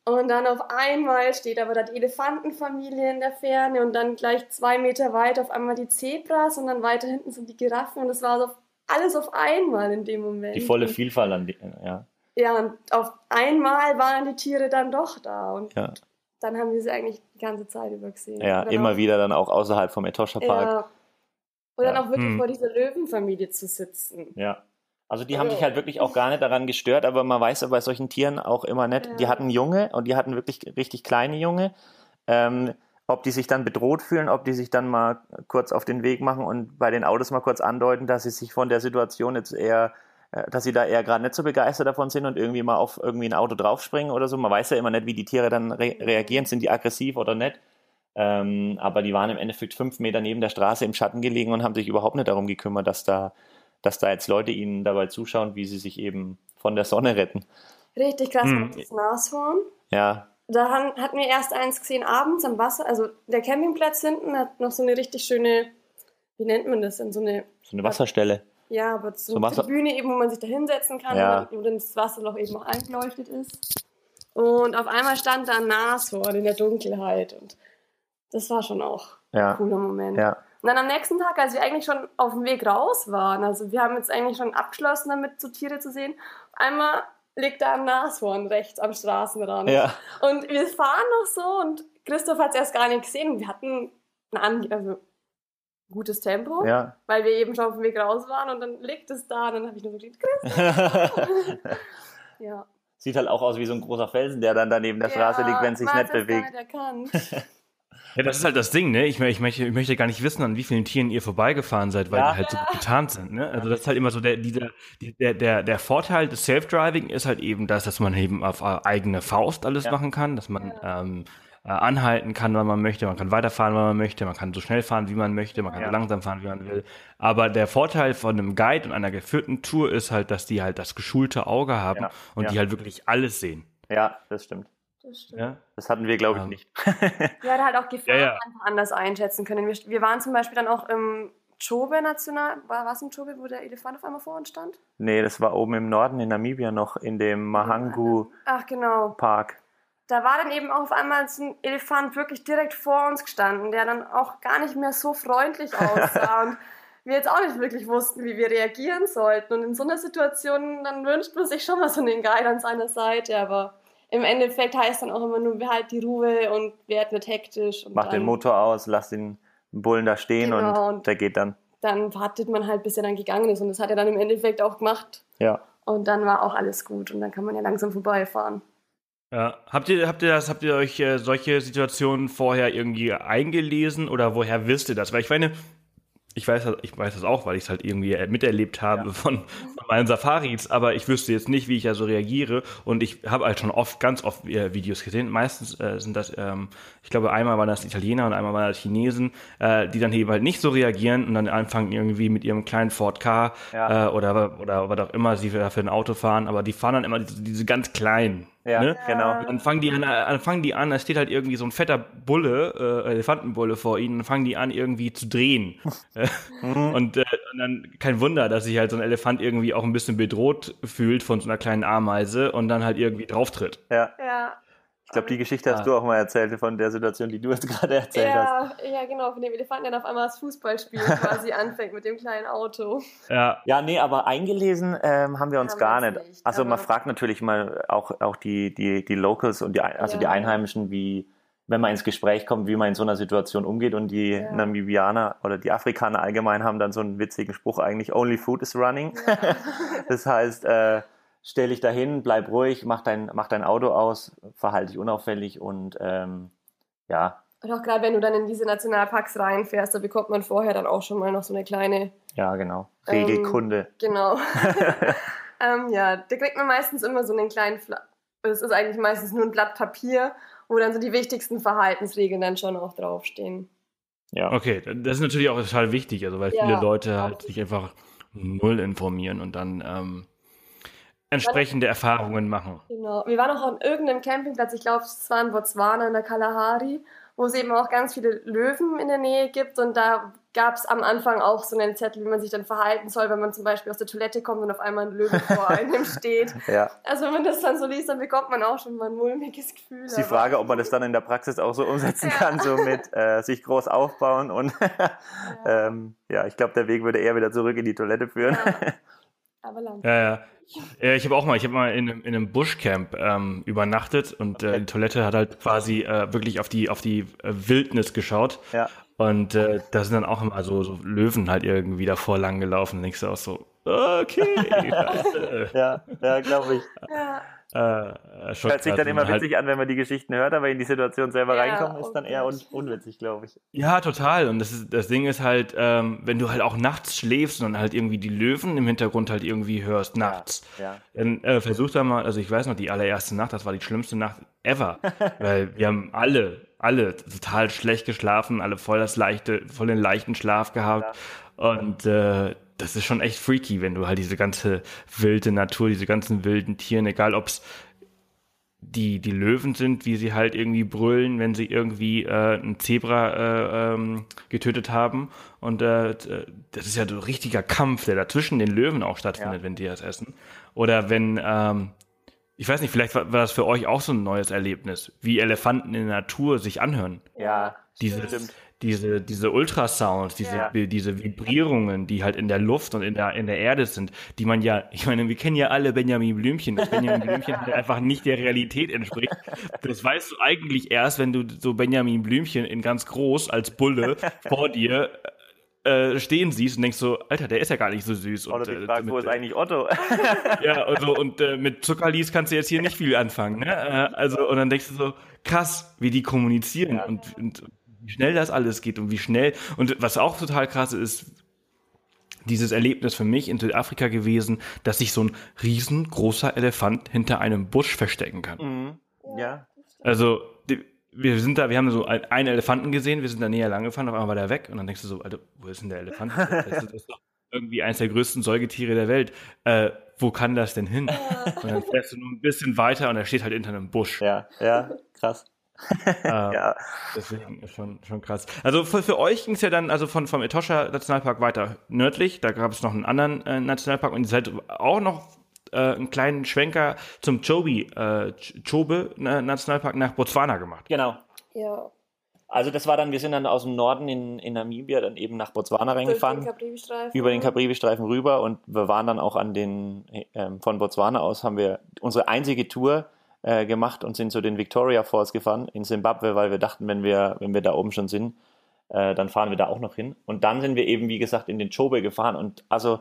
Und dann auf einmal steht aber da die Elefantenfamilie in der Ferne und dann gleich zwei Meter weit auf einmal die Zebras und dann weiter hinten sind die Giraffen und das war so alles auf einmal in dem Moment. Die volle Vielfalt an die, ja. Ja, und auf einmal waren die Tiere dann doch da und ja. dann haben wir sie eigentlich die ganze Zeit über gesehen. Ja, immer auch, wieder dann auch außerhalb vom Etosha Park. Ja. Und ja. dann auch wirklich hm. vor dieser Löwenfamilie zu sitzen. Ja. Also die haben sich halt wirklich auch gar nicht daran gestört, aber man weiß ja bei solchen Tieren auch immer nicht, ja. die hatten Junge und die hatten wirklich richtig kleine Junge. Ähm, ob die sich dann bedroht fühlen, ob die sich dann mal kurz auf den Weg machen und bei den Autos mal kurz andeuten, dass sie sich von der Situation jetzt eher, äh, dass sie da eher gerade nicht so begeistert davon sind und irgendwie mal auf irgendwie ein Auto draufspringen oder so. Man weiß ja immer nicht, wie die Tiere dann re reagieren, sind die aggressiv oder nicht. Ähm, aber die waren im Endeffekt fünf Meter neben der Straße im Schatten gelegen und haben sich überhaupt nicht darum gekümmert, dass da, dass da jetzt Leute ihnen dabei zuschauen, wie sie sich eben von der Sonne retten. Richtig krass, hm. das Nashorn. Ja, da hatten wir erst eins gesehen abends am Wasser. Also der Campingplatz hinten hat noch so eine richtig schöne, wie nennt man das denn? So eine, so eine Wasserstelle. Ja, aber so, so eine Tribüne eben, wo man sich da hinsetzen kann, ja. wo dann das Wasserloch eben auch eingeleuchtet ist. Und auf einmal stand da ein Nashorn in der Dunkelheit. Und Das war schon auch Ja. ein cooler Moment. Ja. Und dann am nächsten Tag, als wir eigentlich schon auf dem Weg raus waren, also wir haben jetzt eigentlich schon abgeschlossen damit, so Tiere zu sehen, auf einmal liegt da ein Nashorn rechts am Straßenrand. Ja. Und wir fahren noch so und Christoph hat es erst gar nicht gesehen. Und wir hatten ein also, gutes Tempo, Ja. weil wir eben schon auf dem Weg raus waren und dann liegt es da und dann habe ich nur so gedacht, Christoph. Ja. Sieht halt auch aus wie so ein großer Felsen, der dann daneben der Straße Ja, liegt, wenn es sich nicht bewegt. Erkannt. Ja, das ist halt das Ding, ne? Ich, ich, möchte, ich möchte gar nicht wissen, an wie vielen Tieren ihr vorbeigefahren seid, weil Ja. die halt so getarnt sind, ne? Also das ist halt immer so der, dieser, der, der, der Vorteil des Self-Driving ist halt eben das, dass man eben auf äh, eigene Faust alles Ja. machen kann, dass man ähm, äh, anhalten kann, wann man möchte, man kann weiterfahren, wann man möchte, man kann so schnell fahren, wie man möchte, man kann Ja. so langsam fahren, wie man will. Aber der Vorteil von einem Guide und einer geführten Tour ist halt, dass die halt das geschulte Auge haben Ja. und die halt wirklich alles sehen. Ja, das stimmt. Das stimmt. Ja? Das hatten wir, glaube ich, Ähm. nicht. Wir hatten halt auch Gefahren Ja, ja. einfach anders einschätzen können. Wir, wir waren zum Beispiel dann auch im Chobe National, war was im Chobe, wo der Elefant auf einmal vor uns stand? Nee, das war oben im Norden in Namibia noch, in dem Mahangu Ach genau. Park. Da war dann eben auch auf einmal so ein Elefant wirklich direkt vor uns gestanden, der dann auch gar nicht mehr so freundlich aussah und wir jetzt auch nicht wirklich wussten, wie wir reagieren sollten. Und in so einer Situation, dann wünscht man sich schon mal so einen Guide an seiner Seite, aber im Endeffekt heißt dann auch immer nur, behalt die Ruhe und werd nicht hektisch. Und Mach dann, den Motor aus, lass den Bullen da stehen Genau, und, und- der geht dann. Dann wartet man halt, bis er dann gegangen ist und das hat er dann im Endeffekt auch gemacht. Ja. Und dann war auch alles gut und dann kann man ja langsam vorbeifahren. Ja. Habt ihr, habt ihr das, habt ihr euch äh, solche Situationen vorher irgendwie eingelesen oder woher wisst ihr das? Weil ich meine, ich weiß, das- ich weiß das auch, weil ich es halt irgendwie miterlebt habe von, von meinen Safaris, aber ich wüsste jetzt nicht, wie ich da so reagiere und ich habe halt schon oft, ganz oft äh, Videos gesehen. Meistens äh, sind das, ähm, ich glaube, einmal waren das Italiener und einmal waren das Chinesen, äh, die dann eben halt nicht so reagieren und dann anfangen irgendwie mit ihrem kleinen Ford Car Ja. äh, oder, oder was auch immer sie für, für ein Auto fahren, aber die fahren dann immer diese, diese ganz kleinen. Ja, ne? genau. Dann fangen die an, dann fangen die an, da steht halt irgendwie so ein fetter Bulle, äh, Elefantenbulle vor ihnen, dann fangen die an irgendwie zu drehen. Äh, und, äh, und dann kein Wunder, dass sich halt so ein Elefant irgendwie auch ein bisschen bedroht fühlt von so einer kleinen Ameise und dann halt irgendwie drauftritt. Ja. Ja, Ich glaube, die Geschichte hast Ah. du auch mal erzählt von der Situation, die du jetzt gerade erzählt hast. ja, ja, genau, von dem Elefanten, der dann auf einmal das Fußballspiel quasi anfängt mit dem kleinen Auto. Ja, Ja, nee, aber eingelesen ähm, haben wir uns Haben gar wir nicht. nicht, Also man fragt natürlich mal auch, auch die, die, die Locals und die, also Ja. die Einheimischen, wie, wenn man ins Gespräch kommt, wie man in so einer Situation umgeht. Und die Ja. Namibianer oder die Afrikaner allgemein haben dann so einen witzigen Spruch eigentlich, only food is running. das heißt, äh, stell dich dahin, bleib ruhig, mach dein, mach dein Auto aus, verhalte dich unauffällig und ähm, ja, Und auch gerade wenn du dann in diese Nationalparks reinfährst, da bekommt man vorher dann auch schon mal noch so eine kleine, ja, genau. Ähm, Regelkunde. genau. ähm, ja, da kriegt man meistens immer so einen kleinen, Fla es ist eigentlich meistens nur ein Blatt Papier, wo dann so die wichtigsten Verhaltensregeln dann schon auch draufstehen. ja. okay, das ist natürlich auch total wichtig, also weil Ja, viele Leute halt sich einfach null informieren und dann ähm, entsprechende Erfahrungen machen. Genau. Wir waren auch an irgendeinem Campingplatz, ich glaube, es war in Botswana, in der Kalahari, wo es eben auch ganz viele Löwen in der Nähe gibt. Und da gab es am Anfang auch so einen Zettel, wie man sich dann verhalten soll, wenn man zum Beispiel aus der Toilette kommt und auf einmal ein Löwe vor einem steht. ja. Also wenn man das dann so liest, dann bekommt man auch schon mal ein mulmiges Gefühl. ist die Frage, ob man das dann in der Praxis auch so umsetzen kann, so mit äh, sich groß aufbauen und ähm, ja, ich glaube, der Weg würde eher wieder zurück in die Toilette führen. Ja. Aber lang. Ja, ja. Ja, ich habe auch mal, ich habe mal in, einem- in einem Bushcamp ähm, übernachtet und äh, die Toilette hat halt quasi äh, wirklich auf die auf die äh, Wildnis geschaut Ja. und äh, da sind dann auch immer so, so Löwen halt irgendwie davor lang gelaufen. Du auch so, okay, scheiße. Ja, ja, glaube ich. Ja. äh, Hört sich dann immer halt, witzig an, wenn man die Geschichten hört, aber in die Situation selber Ja, reinkommen, ist dann eher un unwitzig, glaube ich. Ja, total. Und das, ist, das Ding ist halt, ähm, wenn du halt auch nachts schläfst und dann halt irgendwie die Löwen im Hintergrund halt irgendwie hörst nachts. Ja. Dann äh, versuch da mal, also ich weiß noch, die allererste Nacht, das war die schlimmste Nacht ever. weil wir haben alle, alle total schlecht geschlafen, alle voll das leichte, voll den leichten Schlaf gehabt. Und äh, das ist schon echt freaky, wenn du halt diese ganze wilde Natur, diese ganzen wilden Tieren, egal ob's die, die Löwen sind, wie sie halt irgendwie brüllen, wenn sie irgendwie äh, ein Zebra äh, ähm, getötet haben. Und äh, das ist ja so ein richtiger Kampf, der da zwischen den Löwen auch stattfindet, Ja. wenn die das essen. Oder wenn, ähm, ich weiß nicht, vielleicht war, war das für euch auch so ein neues Erlebnis, wie Elefanten in der Natur sich anhören. Ja, Dieses, Stimmt. Diese, diese Ultrasounds, diese, Ja. diese Vibrierungen, die halt in der Luft und in der, in der Erde sind, die man ja, ich meine, wir kennen ja alle Benjamin Blümchen, dass Benjamin Blümchen halt einfach nicht der Realität entspricht. Das weißt du eigentlich erst, wenn du so Benjamin Blümchen in ganz groß als Bulle vor dir äh, stehen siehst und denkst so, Alter, der ist ja gar nicht so süß. Oder und, die äh, Frage, mit- wo ist eigentlich Otto? ja, also und äh, mit Zuckerlis kannst du jetzt hier nicht viel anfangen, ne? Äh, also und dann denkst du so, krass, wie die kommunizieren und, und wie schnell das alles geht und wie schnell und was auch total krass ist, dieses Erlebnis für mich in Südafrika gewesen, dass sich so ein riesengroßer Elefant hinter einem Busch verstecken kann. Mhm. ja. Also wir sind da, wir haben so ein- einen Elefanten gesehen, wir sind da näher lang gefahren, auf einmal war der weg und dann denkst du so, Alter, wo ist denn der Elefant? Das ist, doch irgendwie eins der größten Säugetiere der Welt. Äh, wo kann das denn hin? Und dann fährst du nur ein bisschen weiter und er steht halt hinter einem Busch. Ja, ja, krass. Äh, Ja. Deswegen ist schon, schon krass. Also für, für euch ging es ja dann also von vom Etosha Nationalpark weiter nördlich. Da gab es noch einen anderen äh, Nationalpark und ihr seid auch noch äh, einen kleinen Schwenker zum Chobe, äh, Ch- Chobe äh, Nationalpark nach Botswana gemacht. Genau. Ja. Also das war dann, wir sind dann aus dem Norden in, in Namibia dann eben nach Botswana den reingefahren, Capri-Streifen. über den Kaprivi-Streifen rüber und wir waren dann auch an den, ähm, von Botswana aus haben wir unsere einzige Tour äh, gemacht und sind zu den Victoria Falls gefahren in Zimbabwe, weil wir dachten, wenn wir, wenn wir da oben schon sind, äh, dann fahren wir da auch noch hin. Und dann sind wir eben, wie gesagt, in den Chobe gefahren und also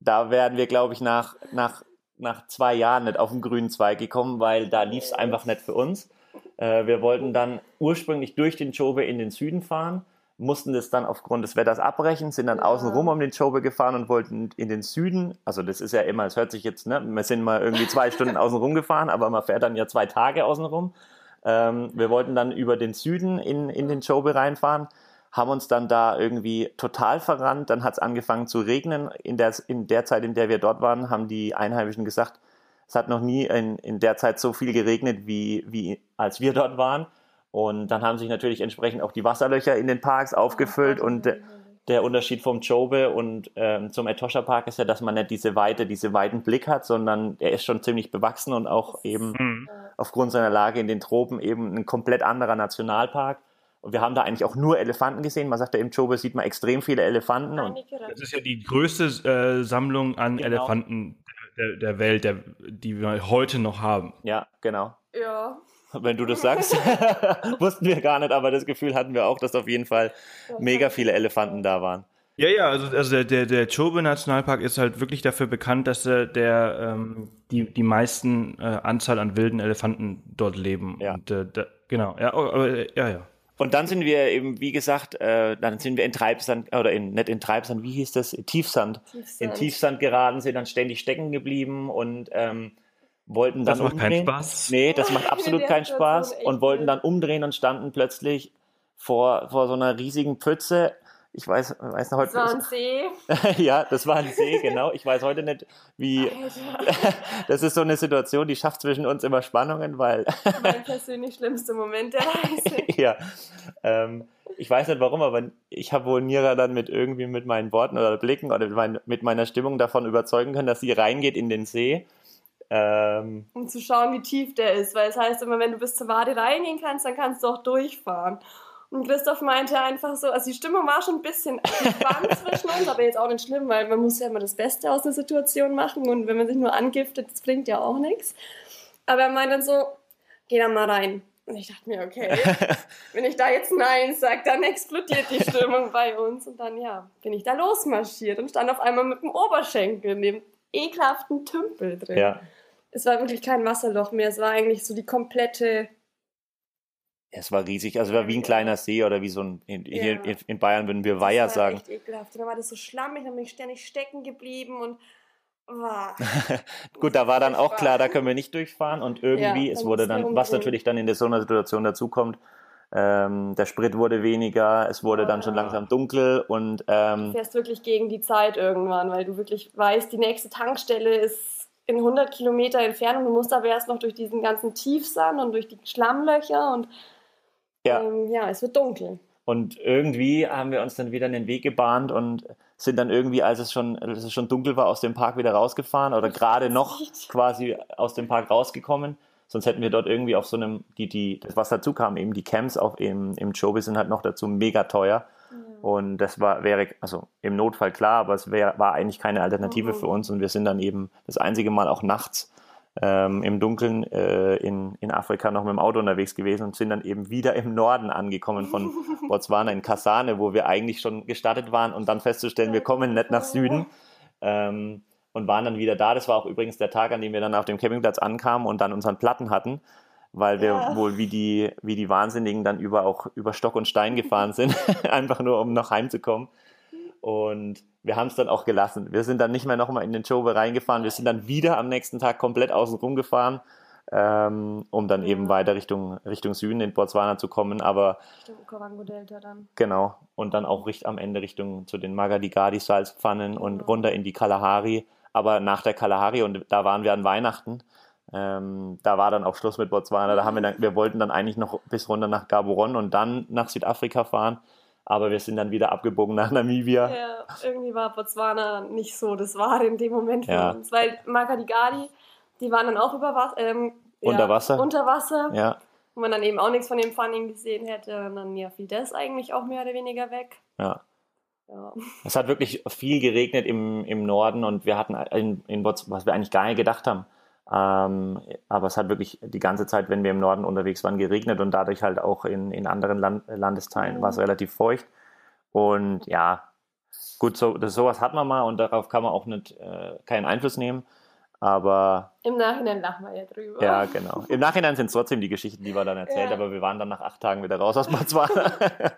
da werden wir, glaube ich, nach, nach, nach zwei Jahren nicht auf den grünen Zweig gekommen, weil da lief es einfach nicht für uns. Äh, wir wollten dann ursprünglich durch den Chobe in den Süden fahren, mussten das dann aufgrund des Wetters abbrechen, sind dann Ja. außen rum um den Chobe gefahren und wollten in den Süden, also das ist ja immer, es hört sich jetzt, ne, wir sind mal irgendwie zwei Stunden außen rum gefahren, aber man fährt dann ja zwei Tage außen rum. Ähm, wir wollten dann über den Süden in, in den Chobe reinfahren, haben uns dann da irgendwie total verrannt. Dann hat es angefangen zu regnen. In der, in der Zeit, in der wir dort waren, haben die Einheimischen gesagt, es hat noch nie in, in der Zeit so viel geregnet, wie, wie als wir dort waren. Und dann haben sich natürlich entsprechend auch die Wasserlöcher in den Parks aufgefüllt. Und der Unterschied vom Chobe und ähm, zum Etosha Park ist ja, dass man nicht diese Weite, diese weiten Blick hat, sondern er ist schon ziemlich bewachsen und auch eben Mhm. aufgrund seiner Lage in den Tropen eben ein komplett anderer Nationalpark. Und wir haben da eigentlich auch nur Elefanten gesehen. Man sagt ja, im Chobe sieht man extrem viele Elefanten. Und Das ist ja die größte äh, Sammlung an Genau. Elefanten der, der Welt, der, die wir heute noch haben. ja, genau. Ja. Wenn du das sagst, wussten wir gar nicht, aber das Gefühl hatten wir auch, dass auf jeden Fall mega viele Elefanten da waren. Ja, ja, also, also der, der, der Chobe Nationalpark ist halt wirklich dafür bekannt, dass äh, der ähm, die, die meisten äh, Anzahl an wilden Elefanten dort leben. Ja. Und, äh, da, genau, ja, oh, aber, äh, ja, ja. Und dann sind wir eben, wie gesagt, äh, dann sind wir in Treibsand, oder in, nicht in Treibsand, wie hieß das? Tiefsand. Tiefsand. In Tiefsand geraten, sind dann ständig stecken geblieben und ähm, wollten dann Das macht keinen umdrehen. Spaß. Nee, das macht absolut keinen Spaß. Und wollten dann umdrehen und standen plötzlich vor, vor so einer riesigen Pfütze. Ich weiß, weiß noch Das war ein heute. See. ja, das war ein See, genau. Ich weiß heute nicht, wie. Das ist so eine Situation, die schafft zwischen uns immer Spannungen, weil mein persönlich schlimmster Moment der Reise. ja. Ähm, ich weiß nicht warum, aber ich habe wohl Nira dann mit irgendwie mit meinen Worten oder Blicken oder mit, mein, mit meiner Stimmung davon überzeugen können, dass sie reingeht in den See. Ähm, um zu schauen, wie tief der ist. Weil es heißt immer, wenn du bis zur Wade reingehen kannst, dann kannst du auch durchfahren. Und Christoph meinte einfach so, also die Stimmung war schon ein bisschen gespannt zwischen uns, aber jetzt auch nicht schlimm, weil man muss ja immer das Beste aus der Situation machen und wenn man sich nur angiftet, das bringt ja auch nichts. Aber er meinte dann so, geh da mal rein. Und ich dachte mir, okay, wenn ich da jetzt Nein sage, dann explodiert die Stimmung bei uns. Und dann, ja, bin ich da losmarschiert und stand auf einmal mit dem Oberschenkel neben ekelhaften Tümpel drin. ja. Es war wirklich kein Wasserloch mehr, es war eigentlich so die komplette. Es war riesig, also es war wie ein kleiner See oder wie so ein, in, hier Ja. in, in Bayern würden wir Weiher das war sagen. echt ekelhaft. Und dann war das so schlammig, dann bin ich ständig stecken geblieben und war. Gut, da war dann auch klar, da können wir nicht durchfahren und irgendwie, Ja, es wurde dann, was natürlich dann in so einer Situation dazukommt, ähm, der Sprit wurde weniger, es wurde dann schon Ah. langsam dunkel und Du ähm, fährst wirklich gegen die Zeit irgendwann, weil du wirklich weißt, die nächste Tankstelle ist in 100 Kilometer Entfernung. Du musst aber erst noch durch diesen ganzen Tiefsand und durch die Schlammlöcher und ja. ähm, ja, es wird dunkel. Und irgendwie haben wir uns dann wieder einen Weg gebahnt und sind dann irgendwie, als es schon, als es schon dunkel war, aus dem Park wieder rausgefahren oder gerade noch Nicht. quasi aus dem Park rausgekommen. sonst hätten wir dort irgendwie auf so einem, die, die, das was dazu kam, eben die Camps auf im, im Joby sind halt noch dazu mega teuer. Und das war, wäre, also im Notfall klar, aber es wär, war eigentlich keine Alternative für uns. Und wir sind dann eben das einzige Mal auch nachts ähm, im Dunkeln äh, in, in Afrika noch mit dem Auto unterwegs gewesen und sind dann eben wieder im Norden angekommen von Botswana in Kasane, wo wir eigentlich schon gestartet waren und dann festzustellen, wir kommen nicht nach Süden. Ähm, und waren dann wieder da. Das war auch übrigens der Tag, an dem wir dann auf dem Campingplatz ankamen und dann unseren Platten hatten weil wir Ja. wohl wie die, wie die Wahnsinnigen dann über auch über Stock und Stein gefahren sind, einfach nur um noch heimzukommen. Und wir haben es dann auch gelassen. Wir sind dann nicht mehr nochmal in den Chobe reingefahren. Wir sind dann wieder am nächsten Tag komplett außen rum gefahren, ähm, um dann eben weiter Richtung, Richtung Süden in Botswana zu kommen. Aber Stimmt, Korango-Delta dann. genau. Und dann auch richt, am Ende Richtung zu den Magadigadi-Salzpfannen und runter in die Kalahari. Aber nach der Kalahari, und da waren wir an Weihnachten, ähm, da war dann auch Schluss mit Botswana. Da haben wir dann, wir wollten dann eigentlich noch bis runter nach Gaborone und dann nach Südafrika fahren. Aber wir sind dann wieder abgebogen nach Namibia. Ja, irgendwie war Botswana nicht so das Wahre in dem Moment für Ja. uns. Weil Magadigadi, die waren dann auch über Wasser, ähm, ja, Unter Wasser. Unter Wasser, Ja, wo man dann eben auch nichts von dem Funding gesehen hätte. Und dann ja, fiel das eigentlich auch mehr oder weniger weg. ja. Ja. Es hat wirklich viel geregnet im, im Norden und wir hatten in, in Botswana, was wir eigentlich gar nicht gedacht haben. Ähm, aber es hat wirklich die ganze Zeit, wenn wir im Norden unterwegs waren, geregnet und dadurch halt auch in, in anderen Land, Landesteilen Mhm. war es relativ feucht. Und ja, gut, so, das, sowas hat man mal und darauf kann man auch nicht, äh, keinen Einfluss nehmen. Aber Im Nachhinein lachen wir ja drüber. ja, genau. Im Nachhinein sind es trotzdem die Geschichten, die wir dann erzählt, Ja. aber wir waren dann nach acht Tagen wieder raus aus Botswana.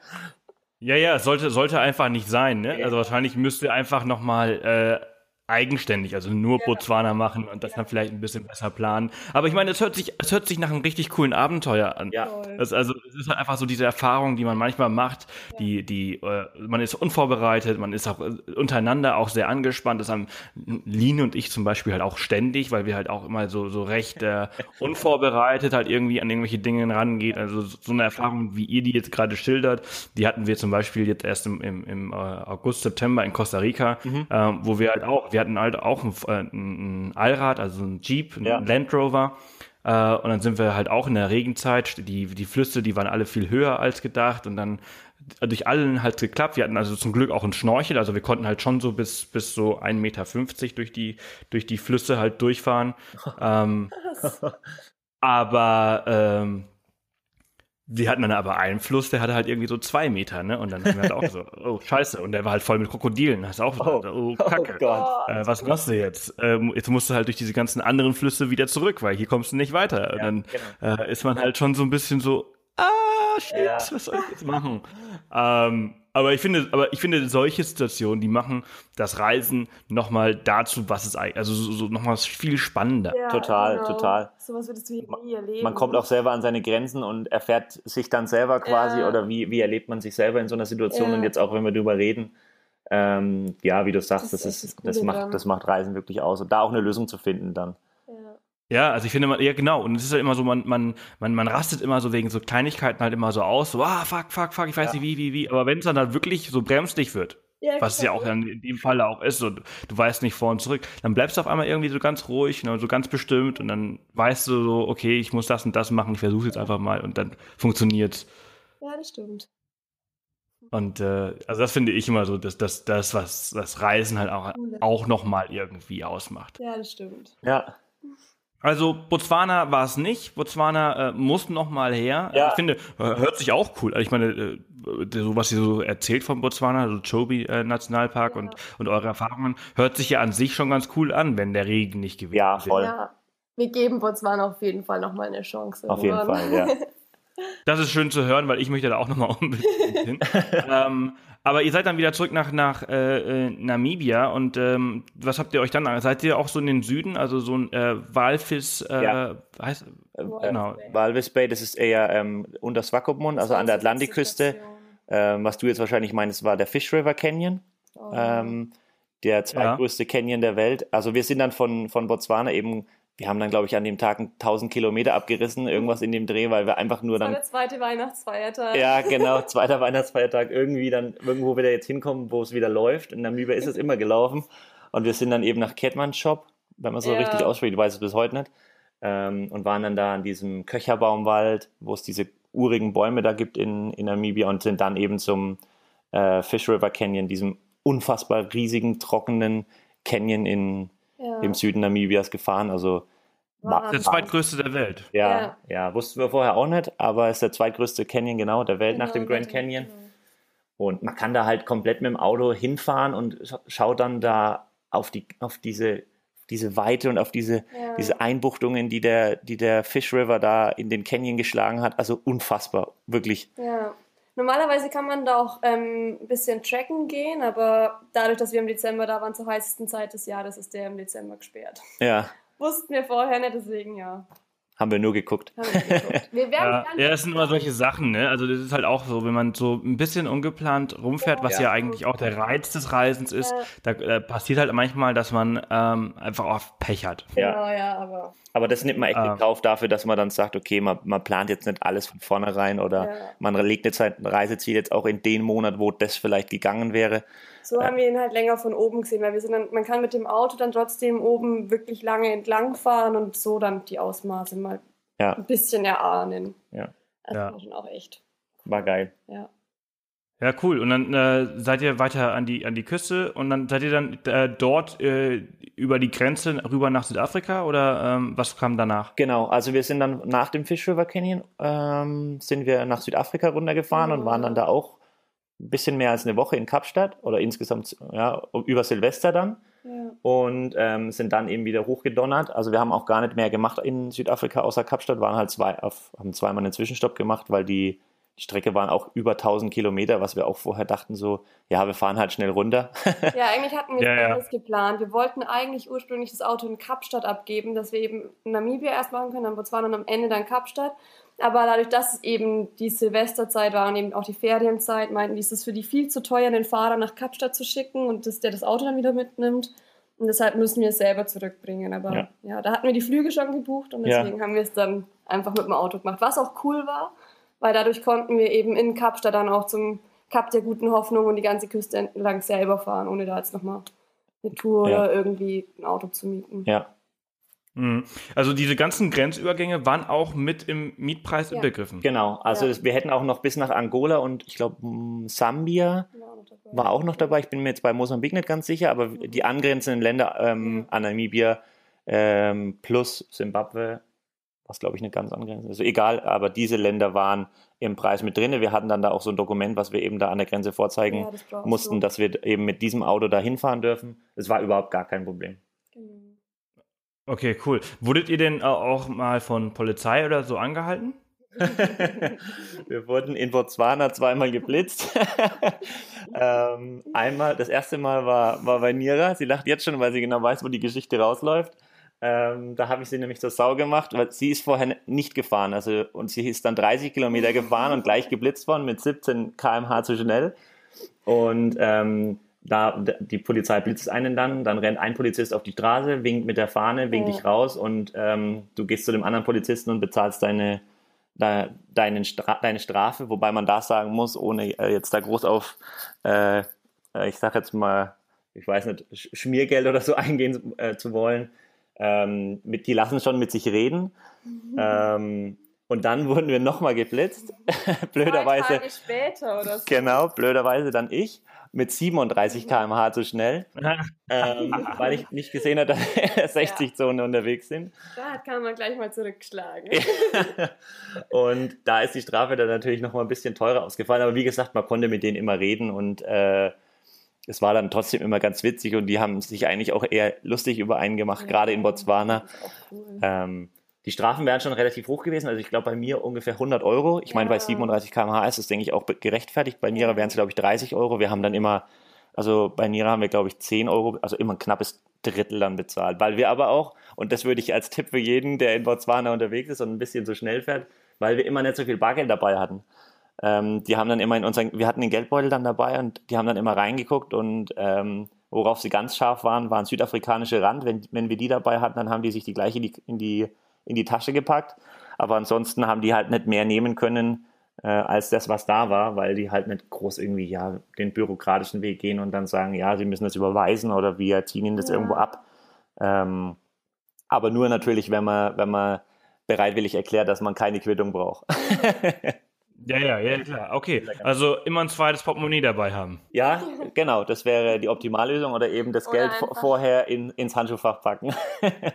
Ja, ja, es sollte, sollte einfach nicht sein, ne? Also wahrscheinlich müsste einfach nochmal äh, eigenständig, also nur Botswana machen und das dann vielleicht ein bisschen besser planen. Aber ich meine, es hört sich, es hört sich nach einem richtig coolen Abenteuer an. ja, Das, also es ist halt einfach so diese Erfahrung, die man manchmal macht, die, die, äh, man ist unvorbereitet, man ist auch äh, untereinander auch sehr angespannt. Das haben Line und ich zum Beispiel halt auch ständig, weil wir halt auch immer so, so recht äh, unvorbereitet halt irgendwie an irgendwelche Dinge rangehen. Also so eine Erfahrung, wie ihr die jetzt gerade schildert, die hatten wir zum Beispiel jetzt erst im, im, im äh, August, September in Costa Rica, ähm, wo wir halt auch, wir hatten halt auch ein, äh, ein, ein Allrad, also ein Jeep, ein Ja. Land Rover. Äh, und dann sind wir halt auch in der Regenzeit, die, die Flüsse, die waren alle viel höher als gedacht und dann durch allen halt geklappt. Wir hatten also zum Glück auch einen Schnorchel, also wir konnten halt schon so bis, bis so 1,50 Meter durch die, durch die Flüsse halt durchfahren. ähm, aber ähm, wir hatten dann aber einen Fluss, der hatte halt irgendwie so zwei Meter, ne? Und dann haben wir halt auch so, oh scheiße, und der war halt voll mit Krokodilen. Hast du auch Oh. gesagt, oh, Kacke. Oh Gott. Äh, was machst du jetzt? Ähm, jetzt musst du halt durch diese ganzen anderen Flüsse wieder zurück, weil hier kommst du nicht weiter. Und Ja, dann genau. äh, ist man halt schon so ein bisschen so, shit, Ja. was soll ich jetzt machen? Ähm, aber ich finde, aber ich finde solche Situationen, die machen das Reisen nochmal dazu, was es eigentlich, also so, so nochmal viel spannender. Ja, Total, genau. total. Sowas würdest du hier nie erleben. Man kommt auch selber an seine Grenzen und erfährt sich dann selber quasi Ja. oder wie, wie erlebt man sich selber in so einer Situation Ja. und jetzt auch, wenn wir drüber reden, ähm, ja, wie du sagst, Das das, ist echt ist, das das, macht, das macht Reisen wirklich aus und da auch eine Lösung zu finden dann. Ja. Ja, also ich finde man, ja genau, und es ist halt immer so, man, man, man, man rastet immer so wegen so Kleinigkeiten halt immer so aus, so, ah, fuck, fuck, fuck, ich weiß nicht wie, wie, wie, aber wenn es dann halt wirklich so bremslich wird, Ja, was es ja auch dann in dem Fall auch ist, und du weißt nicht vor und zurück, dann bleibst du auf einmal irgendwie so ganz ruhig, ne, so ganz bestimmt und dann weißt du so, okay, ich muss das und das machen, ich versuche jetzt einfach mal und dann funktioniert's. Ja, das stimmt. Und äh, also das finde ich immer so, dass das, das was das Reisen halt auch, auch nochmal irgendwie ausmacht. Ja, das stimmt. Ja, Also Botswana war es nicht. Botswana äh, muss noch mal her. Ja. Ich finde, hört sich auch cool. an. Ich meine, äh, so was ihr so erzählt von Botswana, so Chobe äh, Nationalpark und und eure Erfahrungen, hört sich ja an sich schon ganz cool an, wenn der Regen nicht gewesen Ja, wäre. voll. Ja. Wir geben Botswana auf jeden Fall nochmal eine Chance. auf jeden. Fall, ja. Das ist schön zu hören, weil ich möchte da auch noch mal unbedingt hin. ähm, aber ihr seid dann wieder zurück nach nach äh, äh, Namibia und ähm, was habt ihr euch dann? an- Seid ihr auch so in den Süden, also so ein äh, Walfis? Äh, Ja. heißt, Äh, Genau. Walvis Bay, das ist eher ähm, unter Swakopmund, also an der Atlantikküste. Ähm, was du jetzt wahrscheinlich meinst, war der Fish River Canyon. Oh. ähm, der zweitgrößte Canyon der Welt. Also wir sind dann von, von Botswana eben, wir haben dann, glaube ich, an dem Tag 1000 Kilometer abgerissen, irgendwas in dem Dreh, weil wir einfach nur Das war dann, der zweite Weihnachtsfeiertag. ja genau, zweiter Weihnachtsfeiertag, irgendwie dann irgendwo wieder jetzt hinkommen, wo es wieder läuft. In Namibia ist es immer gelaufen. Und wir sind dann eben nach Ketman Shop, wenn man so Ja. richtig ausspricht, ich weiß es bis heute nicht. ähm, und waren dann da an diesem Köcherbaumwald, wo es diese urigen Bäume da gibt in, in Namibia und sind dann eben zum äh, Fish River Canyon, diesem unfassbar riesigen, trockenen Canyon in, Ja. im Süden Namibias gefahren. Also War- Der zweitgrößte der Welt. ja, Ja. ja, wussten wir vorher auch nicht, aber es ist der zweitgrößte Canyon genau der Welt nach Genau, dem Grand Canyon. genau. Und man kann da halt komplett mit dem Auto hinfahren und scha- schaut dann da auf die, auf diese, diese Weite und auf diese, Ja. diese Einbuchtungen, die der, die der Fish River da in den Canyon geschlagen hat. Also unfassbar, wirklich. Ja. Normalerweise kann man da auch ähm, ein bisschen tracken gehen, aber dadurch, dass wir im Dezember da waren, zur heißesten Zeit des Jahres, ist der im Dezember gesperrt. Ja, Wussten wir vorher nicht, deswegen ja. Haben wir nur geguckt. Haben wir geguckt. Wir werden Ja, ja, das sind immer solche Sachen, ne? Also das ist halt auch so, wenn man so ein bisschen ungeplant rumfährt, was ja, Ja. eigentlich auch der Reiz des Reisens ist, da äh, passiert halt manchmal, dass man ähm, einfach auch Pech hat. Ja. Genau, ja, aber Aber das nimmt man echt Ah. in Kauf dafür, dass man dann sagt, okay, man, man plant jetzt nicht alles von vornherein oder Ja. man legt jetzt halt ein Reiseziel jetzt auch in den Monat, wo das vielleicht gegangen wäre. So haben wir ihn halt länger von oben gesehen, weil wir sind dann, man kann mit dem Auto dann trotzdem oben wirklich lange entlang fahren und so dann die Ausmaße mal Ja, ein bisschen erahnen. ja, Also Ja. war schon auch echt. war geil. Ja. Ja, cool. Und dann äh, seid ihr weiter an die an die Küste und dann seid ihr dann äh, dort äh, über die Grenze rüber nach Südafrika oder ähm, was kam danach? Genau, also wir sind dann nach dem Fish River Canyon ähm, sind wir nach Südafrika runtergefahren und waren dann da auch ein bisschen mehr als eine Woche in Kapstadt oder insgesamt ja über Silvester dann Ja. und ähm, sind dann eben wieder hochgedonnert. Also wir haben auch gar nicht mehr gemacht in Südafrika außer Kapstadt, waren halt zwei auf, haben zweimal einen Zwischenstopp gemacht, weil die die Strecke waren auch über 1000 Kilometer, was wir auch vorher dachten so, ja, wir fahren halt schnell runter. Ja, eigentlich hatten wir Ja, ja. alles geplant. Wir wollten eigentlich ursprünglich das Auto in Kapstadt abgeben, dass wir eben Namibia erst machen können, dann Botswana und am Ende dann Kapstadt. Aber dadurch, dass es eben die Silvesterzeit war und eben auch die Ferienzeit, meinten die, es ist für die viel zu teuer, den Fahrer nach Kapstadt zu schicken und dass der das Auto dann wieder mitnimmt. Und deshalb müssen wir es selber zurückbringen. Aber ja. Ja. da hatten wir die Flüge schon gebucht und Ja. deswegen haben wir es dann einfach mit dem Auto gemacht. Was auch cool war, weil dadurch konnten wir eben in Kapstadt dann auch zum Kap der guten Hoffnung und die ganze Küste entlang selber fahren, ohne da jetzt nochmal eine Tour Ja. oder irgendwie ein Auto zu mieten. ja. Also diese ganzen Grenzübergänge waren auch mit im Mietpreis Ja. inbegriffen. genau. Also Ja. wir hätten auch noch bis nach Angola und ich glaube Sambia War auch noch dabei. Ich bin mir jetzt bei Mosambik nicht ganz sicher, aber die angrenzenden Länder ähm, an Namibia ähm, plus Simbabwe, was glaube ich nicht ganz angrenzend ist. Also egal, aber diese Länder waren im Preis mit drin. Wir hatten dann da auch so ein Dokument, was wir eben da an der Grenze vorzeigen Ja, das mussten, du. dass wir eben mit diesem Auto da hinfahren dürfen. Es war überhaupt gar kein Problem. Genau. Okay, cool. Wurdet ihr denn äh, auch mal von Polizei oder so angehalten? Wir wurden in Botswana zweimal geblitzt. ähm, einmal, das erste Mal war, war bei Nira. Sie lacht jetzt schon, weil sie genau weiß, wo die Geschichte rausläuft. Ähm, da habe ich sie nämlich zur Sau gemacht, weil sie ist vorher nicht gefahren. Also, und sie ist dann 30 Kilometer gefahren und gleich geblitzt worden mit 17 km/h zu schnell. Und ähm, da die Polizei blitzt einen dann, dann rennt ein Polizist auf die Straße, winkt mit der Fahne, winkt Ja. dich raus und ähm, du gehst zu dem anderen Polizisten und bezahlst deine, de, deinen Stra deine Strafe, wobei man da sagen muss, ohne äh, jetzt da groß auf, äh, äh, ich sag jetzt mal, ich weiß nicht, Sch- Schmiergeld oder so eingehen äh, zu wollen, ähm, mit, die lassen schon mit sich reden. Ähm, und dann wurden wir nochmal geblitzt, blöderweise. Zwei Tage später oder so. Genau, blöderweise dann ich mit 37 km/h zu schnell, ähm, weil ich nicht gesehen habe, dass 60 Zonen unterwegs sind. Da kann man gleich mal zurückschlagen. Und da ist die Strafe dann natürlich noch mal ein bisschen teurer ausgefallen. Aber wie gesagt, man konnte mit denen immer reden und äh, es war dann trotzdem immer ganz witzig und die haben sich eigentlich auch eher lustig über einen gemacht, gerade in Botswana. Cool. Ähm, die Strafen wären schon relativ hoch gewesen. Also ich glaube bei mir ungefähr 100 Euro. Ich meine, bei Ja. 37 km/h ist es, denke ich, auch gerechtfertigt. Bei Nira wären es, glaube ich, 30 Euro. Wir haben dann immer, also bei Nira haben wir, glaube ich, 10 Euro, also immer ein knappes Drittel dann bezahlt. Weil wir aber auch, und das würde ich als Tipp für jeden, der in Botswana unterwegs ist und ein bisschen so schnell fährt, weil wir immer nicht so viel Bargeld dabei hatten. Ähm, die haben dann immer in unseren, wir hatten den Geldbeutel dann dabei und die haben dann immer reingeguckt und ähm, worauf sie ganz scharf waren, waren südafrikanische Rand. Wenn, wenn wir die dabei hatten, dann haben die sich die gleich in die, in die, Tasche gepackt. Aber ansonsten haben die halt nicht mehr nehmen können äh, als das, was da war, weil die halt nicht groß irgendwie ja den bürokratischen Weg gehen und dann sagen, ja, sie müssen das überweisen oder wir ziehen ihnen das Ja. irgendwo ab. Ähm, Aber nur natürlich, wenn man, wenn man bereitwillig erklärt, dass man keine Quittung braucht. Ja, ja, ja, klar. Okay. Also immer ein zweites Portemonnaie dabei haben. Ja, genau. Das wäre die Optimallösung oder eben das Oder Geld vorher in, ins Handschuhfach packen.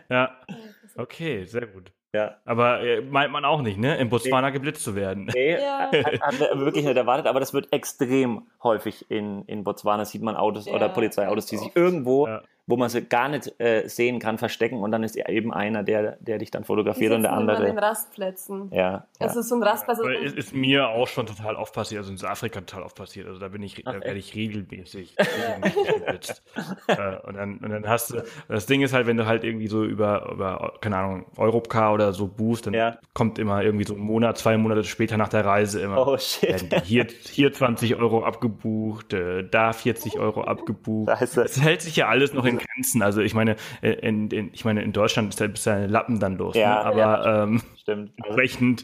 Ja. Okay, sehr gut. ja. Aber äh, meint man auch nicht, ne? In Botswana geblitzt zu werden. Nee, Ja. hat, hat wirklich nicht erwartet, aber das wird extrem häufig in, in Botswana. Sieht man Autos Ja, oder Polizeiautos, die sich irgendwo, Ja. Wo man sie gar nicht äh, sehen kann, verstecken und dann ist eben einer, der, der dich dann Die fotografiert und der immer an den andere. Rastplätzen. Ja, Es ja. ist so ein Rastplatz. Aber ist, ist mir auch schon total oft passiert, also in Südafrika total oft passiert. Also da bin ich, Ach, da werde ich regelmäßig, regelmäßig äh, und dann, und dann hast du, das Ding ist halt, wenn du halt irgendwie so über, über, keine Ahnung, Europcar oder so buchst, dann Ja. kommt immer irgendwie so ein Monat, zwei Monate später nach der Reise immer. Oh shit. Hier, hier 20 Euro abgebucht, äh, da 40 Euro abgebucht. Scheiße. Es hält sich ja alles noch in Grenzen. Also ich meine, äh, in, in, ich meine, in Deutschland ist ja bis deine Lappen dann los. Ja, ne? Aber ähm, Stimmt. Also, entsprechend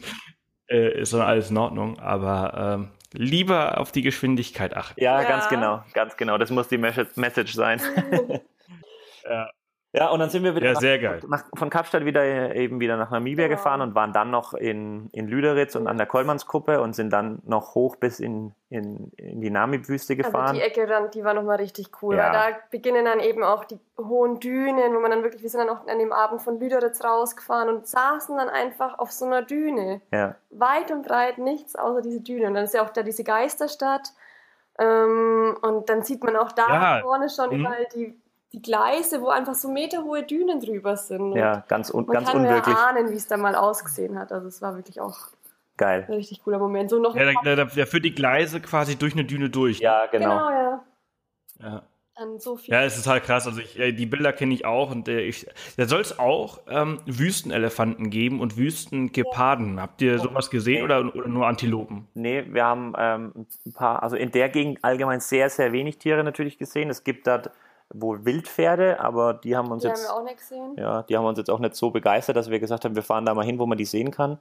äh, ist dann alles in Ordnung. Aber ähm, lieber auf die Geschwindigkeit achten. ja, Ja. ganz genau, ganz genau. Das muss die Message Message sein. Ja. Ja, und dann sind wir wieder Ja, nach, nach, von Kapstadt wieder äh, eben wieder nach Namibia Genau. gefahren und waren dann noch in, in Lüderitz und an der Kollmannskuppe und sind dann noch hoch bis in, in, in die Namib-Wüste Aber gefahren. die Ecke dann, die war nochmal richtig cool, Ja. weil da beginnen dann eben auch die hohen Dünen, wo man dann wirklich, wir sind dann auch an dem Abend von Lüderitz rausgefahren und saßen dann einfach auf so einer Düne. ja, Weit und breit nichts außer diese Düne. Und dann ist ja auch da diese Geisterstadt. Ähm, und dann sieht man auch da Ja. vorne schon Mhm. überall die, die Gleise, wo einfach so meterhohe Dünen drüber sind. Ja, ganz, un, man ganz kann unwirklich. ja ahnen, wie es da mal ausgesehen hat. Also es war wirklich auch Geil. ein richtig cooler Moment. So noch Ja, da, da, da führt die Gleise quasi durch eine Düne durch. ne? Ja, genau. genau, ja. Ja. So viel. Ja, es ist total krass. Also ich, äh, die Bilder kenne ich auch und äh, ich, da soll es auch ähm, Wüstenelefanten geben und Wüstengeparden. Habt ihr sowas gesehen oder, oder nur Antilopen? Nee, wir haben ähm, ein paar, also in der Gegend allgemein sehr, sehr wenig Tiere natürlich gesehen. Es gibt dort wohl Wildpferde, aber die haben uns die haben jetzt, wir auch nicht gesehen. ja, die haben uns jetzt auch nicht so begeistert, dass wir gesagt haben, wir fahren da mal hin, wo man die sehen kann.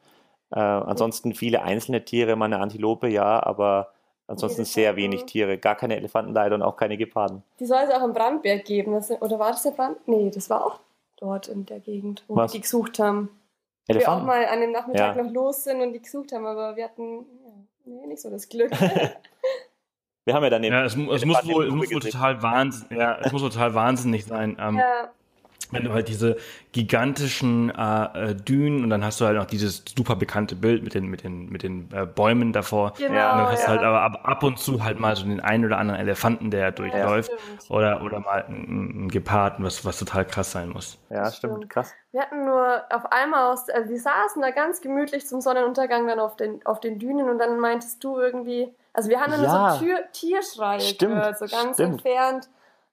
Äh, ansonsten viele einzelne Tiere, mal eine Antilope, ja, aber ansonsten sehr Elefanten. wenig Tiere. Gar keine Elefanten leider und auch keine Geparden. Die soll es auch im Brandberg geben. Das, oder war das der Brand? Nee, das war auch dort in der Gegend, wo Was? wir die gesucht haben. Wir auch Elefanten? mal an dem Nachmittag Ja. noch los sind und die gesucht haben, aber wir hatten ja, nee, nicht so das Glück. Wir haben ja dann den Ja, es, es muss wohl, es muss wohl total wahnsinn, ja, es muss total wahnsinnig sein, ähm, ja, wenn du halt diese gigantischen äh, äh, Dünen und dann hast du halt noch dieses super bekannte Bild mit den mit den mit den äh, Bäumen davor. genau. Ja, Und dann hast ja. du halt aber ab, ab und zu halt mal so den einen oder anderen Elefanten, der durchläuft. stimmt. oder, oder mal ein, ein Geparden, was, was total krass sein muss. Ja, stimmt, stimmt. krass. Wir hatten nur auf einmal aus, also wir saßen da ganz gemütlich zum Sonnenuntergang dann auf den, auf den Dünen und dann meintest du irgendwie, also wir haben dann Ja. nur so Tür, Tierschreie Stimmt, gehört, so ganz stimmt. entfernt.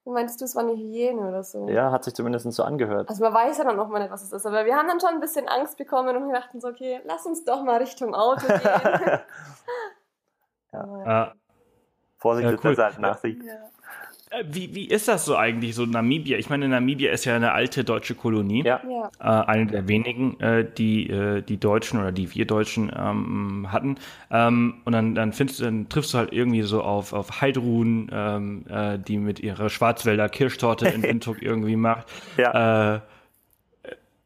Dann meintest du, es war eine Hyäne oder so. Ja, hat sich zumindest so angehört. Also man weiß ja dann noch mal nicht, was es ist, aber wir haben dann schon ein bisschen Angst bekommen und wir dachten so, okay, lass uns doch mal Richtung Auto gehen. Aber, Äh, Vorsicht Ja, ist cool. besser als Nachsicht. ja. Äh, wie, wie ist das so eigentlich, so Namibia? Ich meine, Namibia ist ja eine alte deutsche Kolonie. Ja. ja. Äh, eine der wenigen, äh, die äh, die Deutschen oder die wir Deutschen ähm, hatten. Ähm, und dann, dann findest du, dann triffst du halt irgendwie so auf, auf Heidrun, ähm, äh, die mit ihrer Schwarzwälder Kirschtorte in Windhoek irgendwie macht. Ja. Äh,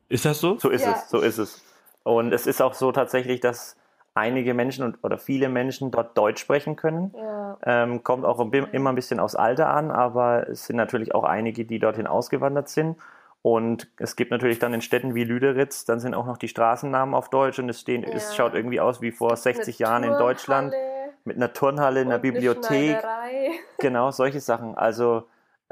ist das so? So ist Ja. es, so ist es. Und es ist auch so tatsächlich, dass einige Menschen und, oder viele Menschen dort Deutsch sprechen können. ja. Ähm, kommt auch immer ein bisschen aufs Alter an, aber es sind natürlich auch einige, die dorthin ausgewandert sind. Und es gibt natürlich dann in Städten wie Lüderitz, dann sind auch noch die Straßennamen auf Deutsch und es stehen, es Ja. schaut irgendwie aus wie vor 60 Eine Jahren in Deutschland mit einer Turnhalle, einer eine Bibliothek. Schneiderei. Genau, solche Sachen. Also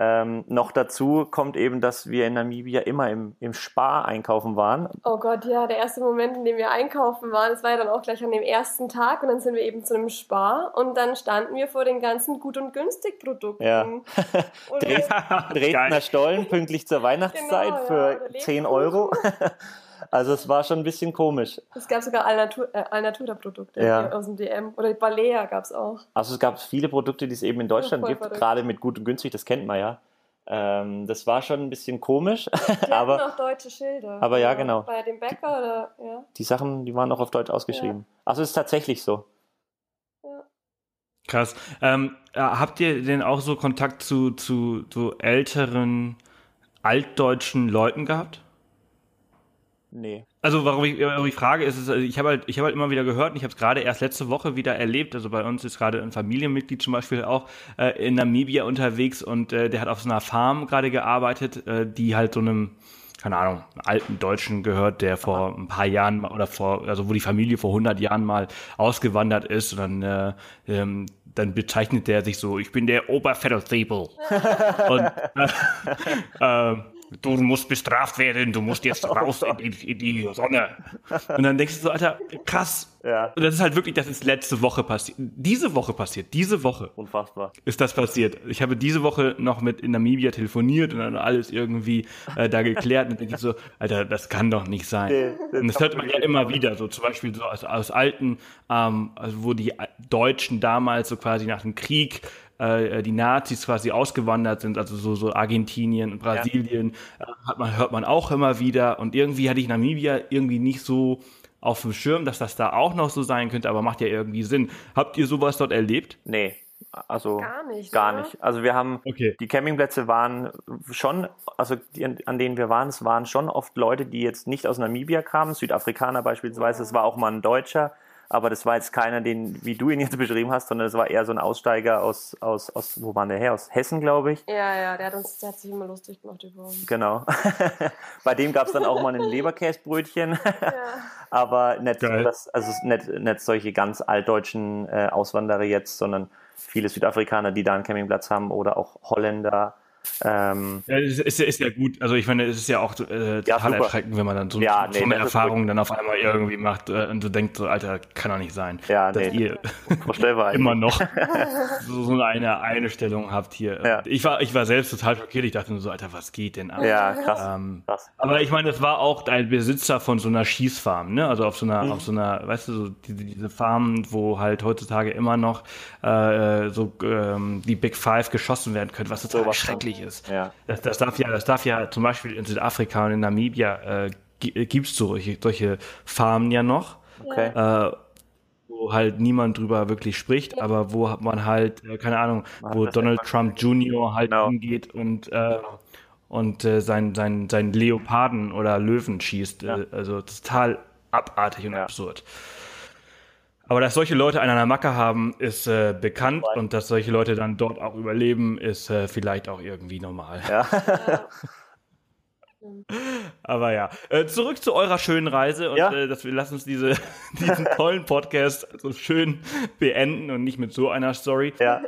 ähm, noch dazu kommt eben, dass wir in Namibia immer im, im Spar einkaufen waren. Oh Gott, ja, der erste Moment, in dem wir einkaufen waren, das war ja dann auch gleich an dem ersten Tag und dann sind wir eben zu einem Spar und dann standen wir vor den ganzen Gut- und Günstig-Produkten. Ja. Und Dresdner. Stollen pünktlich zur Weihnachtszeit Genau, ja, für oder 10 Lebkuchen. Euro. Also es war schon ein bisschen komisch. es gab sogar Alnatur, äh, Alnatura-Produkte Ja. aus dem DM. Oder Balea gab es auch. Also es gab viele Produkte, die es eben in Deutschland gibt, verrückt. gerade mit gut und günstig, das kennt man ja. Ähm, das war schon ein bisschen komisch, Die aber auch deutsche Schilder. aber ja, genau. Bei dem Bäcker oder, ja. die Sachen, die waren auch auf Deutsch ausgeschrieben. Also es ist tatsächlich so. Krass. Ähm, äh, habt ihr denn auch so Kontakt zu, zu, zu älteren altdeutschen Leuten gehabt? Nee. Also warum ich, warum ich frage, ist es, also ich habe halt, ich habe halt immer wieder gehört und ich habe es gerade erst letzte Woche wieder erlebt. Also bei uns ist gerade ein Familienmitglied zum Beispiel auch äh, in Namibia unterwegs und äh, der hat auf so einer Farm gerade gearbeitet, äh, die halt so einem keine Ahnung, einen alten Deutschen gehört, der vor ein paar Jahren oder vor, also wo die Familie vor 100 Jahren mal ausgewandert ist und dann, äh, ähm, dann bezeichnet der sich so, ich bin der Oberfetteltable. und äh, äh, du musst bestraft werden, du musst jetzt raus in die, in die Sonne. Und dann denkst du so, Alter, krass. Ja. Und das ist halt wirklich, das ist letzte Woche passiert. Diese Woche passiert, diese Woche Unfassbar. ist das passiert. Ich habe diese Woche noch mit in Namibia telefoniert und dann alles irgendwie äh, da geklärt und dann denke ich so, Alter, das kann doch nicht sein. Nee, das und das hört man ja immer wieder, so zum Beispiel so aus, aus alten, ähm, also wo die Deutschen damals so quasi nach dem Krieg äh, die Nazis quasi ausgewandert sind, also so, so Argentinien und Brasilien, äh, hat man, hört man auch immer wieder. Und irgendwie hatte ich Namibia irgendwie nicht so auf dem Schirm, dass das da auch noch so sein könnte, aber macht ja irgendwie Sinn. Habt ihr sowas dort erlebt? Nee. Also Gar nicht, Gar oder? nicht. Also wir haben Okay. die Campingplätze waren schon, also die, an denen wir waren, es waren schon oft Leute, die jetzt nicht aus Namibia kamen, Südafrikaner beispielsweise, es war auch mal ein Deutscher, aber das war jetzt keiner, den, wie du ihn jetzt beschrieben hast, sondern es war eher so ein Aussteiger aus, aus, aus wo war der her? Aus Hessen, glaube ich. Ja, ja, der hat, uns, der hat sich immer lustig gemacht über uns. Genau. Bei dem gab es dann auch mal ein Leberkäsbrötchen. Ja. aber nicht, so, Geil. dass, also nicht, nicht solche ganz altdeutschen äh, Auswanderer jetzt, sondern viele Südafrikaner, die da einen Campingplatz haben oder auch Holländer. Ähm, Ja, ist, ist, ist ja gut. Also ich meine, es ist ja auch äh, Ja, total super. erschreckend, wenn man dann so, Ja, so nee, eine das ist Erfahrung dann auf einmal irgendwie macht äh, und so denkt, so, Alter, kann doch nicht sein, Ja, dass nee. ihr immer noch so, so eine Einstellung habt hier. Ja. Ich war, ich war selbst total schockiert. Ich dachte nur so, Alter, was geht denn ab? Ja, krass. Ähm, krass. aber ich meine, das war auch ein Besitzer von so einer Schießfarm, ne? Also auf so einer, Mhm. auf so einer, weißt du, so diese, diese Farmen, wo halt heutzutage immer noch äh, so ähm, die Big Five geschossen werden können, was total Sowas schrecklich ist. Ja. Das, das darf ja, das darf ja zum Beispiel in Südafrika und in Namibia äh, äh, gibt's solche, solche Farmen ja noch, Okay. äh, wo halt niemand drüber wirklich spricht, aber wo hat man halt, äh, keine Ahnung, Man wo Donald Trump Jr. halt Genau. hingeht und äh, und äh, sein, sein, sein Leoparden oder Löwen schießt. Ja. Äh, also total abartig und Ja. absurd. Aber dass solche Leute einen an der Macke haben, ist äh, bekannt Normal. und dass solche Leute dann dort auch überleben, ist äh, vielleicht auch irgendwie normal. Ja. Aber ja, äh, zurück zu eurer schönen Reise und Ja. äh, dass wir lassen uns diese, diesen tollen Podcast so schön beenden und nicht mit so einer Story. ja.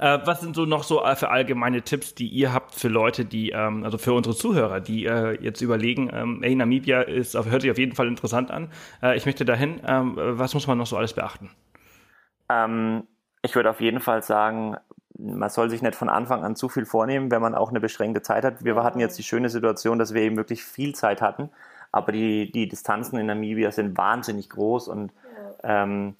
Äh, was sind so noch so für allgemeine Tipps, die ihr habt für Leute, die, ähm, also für unsere Zuhörer, die äh, jetzt überlegen, ähm, ey, Namibia ist, hört sich auf jeden Fall interessant an. Äh, ich möchte dahin. Ähm, was muss man noch so alles beachten? Ähm, ich würde auf jeden Fall sagen, man soll sich nicht von Anfang an zu viel vornehmen, wenn man auch eine beschränkte Zeit hat. Wir hatten jetzt die schöne Situation, dass wir eben wirklich viel Zeit hatten, aber die, die Distanzen in Namibia sind wahnsinnig groß und ähm,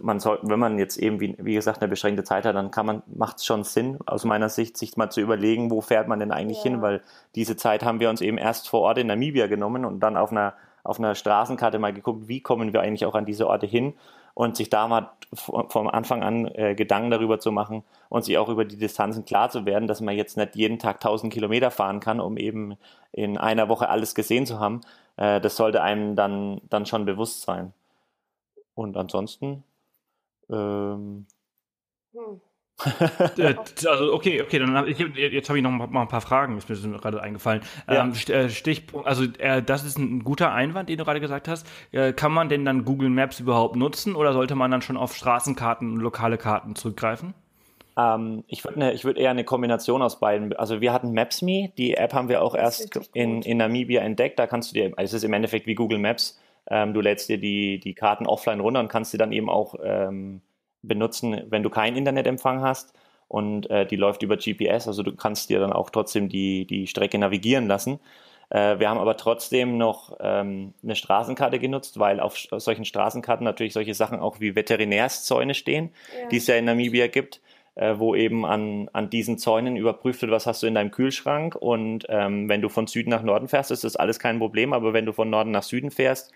man soll, wenn man jetzt eben, wie, wie gesagt, eine beschränkte Zeit hat, dann kann man, macht es schon Sinn, aus meiner Sicht, sich mal zu überlegen, wo fährt man denn eigentlich Ja. hin, weil diese Zeit haben wir uns eben erst vor Ort in Namibia genommen und dann auf einer, auf einer Straßenkarte mal geguckt, wie kommen wir eigentlich auch an diese Orte hin und sich da mal vom Anfang an äh, Gedanken darüber zu machen und sich auch über die Distanzen klar zu werden, dass man jetzt nicht jeden Tag 1000 Kilometer fahren kann, um eben in einer Woche alles gesehen zu haben. Äh, das sollte einem dann, dann schon bewusst sein. Und ansonsten, ähm, Hm. Äh, also okay, okay, dann hab ich, jetzt habe ich noch mal mal ein paar Fragen, ist mir gerade eingefallen. Ja. Ähm, äh, Stichpunkt, also äh, das ist ein guter Einwand, den du gerade gesagt hast. Äh, kann man denn dann Google Maps überhaupt nutzen oder sollte man dann schon auf Straßenkarten und lokale Karten zurückgreifen? Ähm, ich würde ne, ich würd eher eine Kombination aus beiden. Also wir hatten Maps.me, die App haben wir auch erst in, in Namibia entdeckt. Da kannst du dir, also es ist im Endeffekt wie Google Maps. Ähm, du lädst dir die, die Karten offline runter und kannst sie dann eben auch ähm, benutzen, wenn du keinen Internetempfang hast. Und äh, die läuft über GPS, also du kannst dir dann auch trotzdem die, die Strecke navigieren lassen. Äh, wir haben aber trotzdem noch ähm, eine Straßenkarte genutzt, weil auf sch- solchen Straßenkarten natürlich solche Sachen auch wie Veterinärszäune stehen, Ja. die es ja in Namibia gibt, äh, wo eben an, an diesen Zäunen überprüft wird, was hast du in deinem Kühlschrank. Und ähm, wenn du von Süden nach Norden fährst, ist das alles kein Problem. Aber wenn du von Norden nach Süden fährst,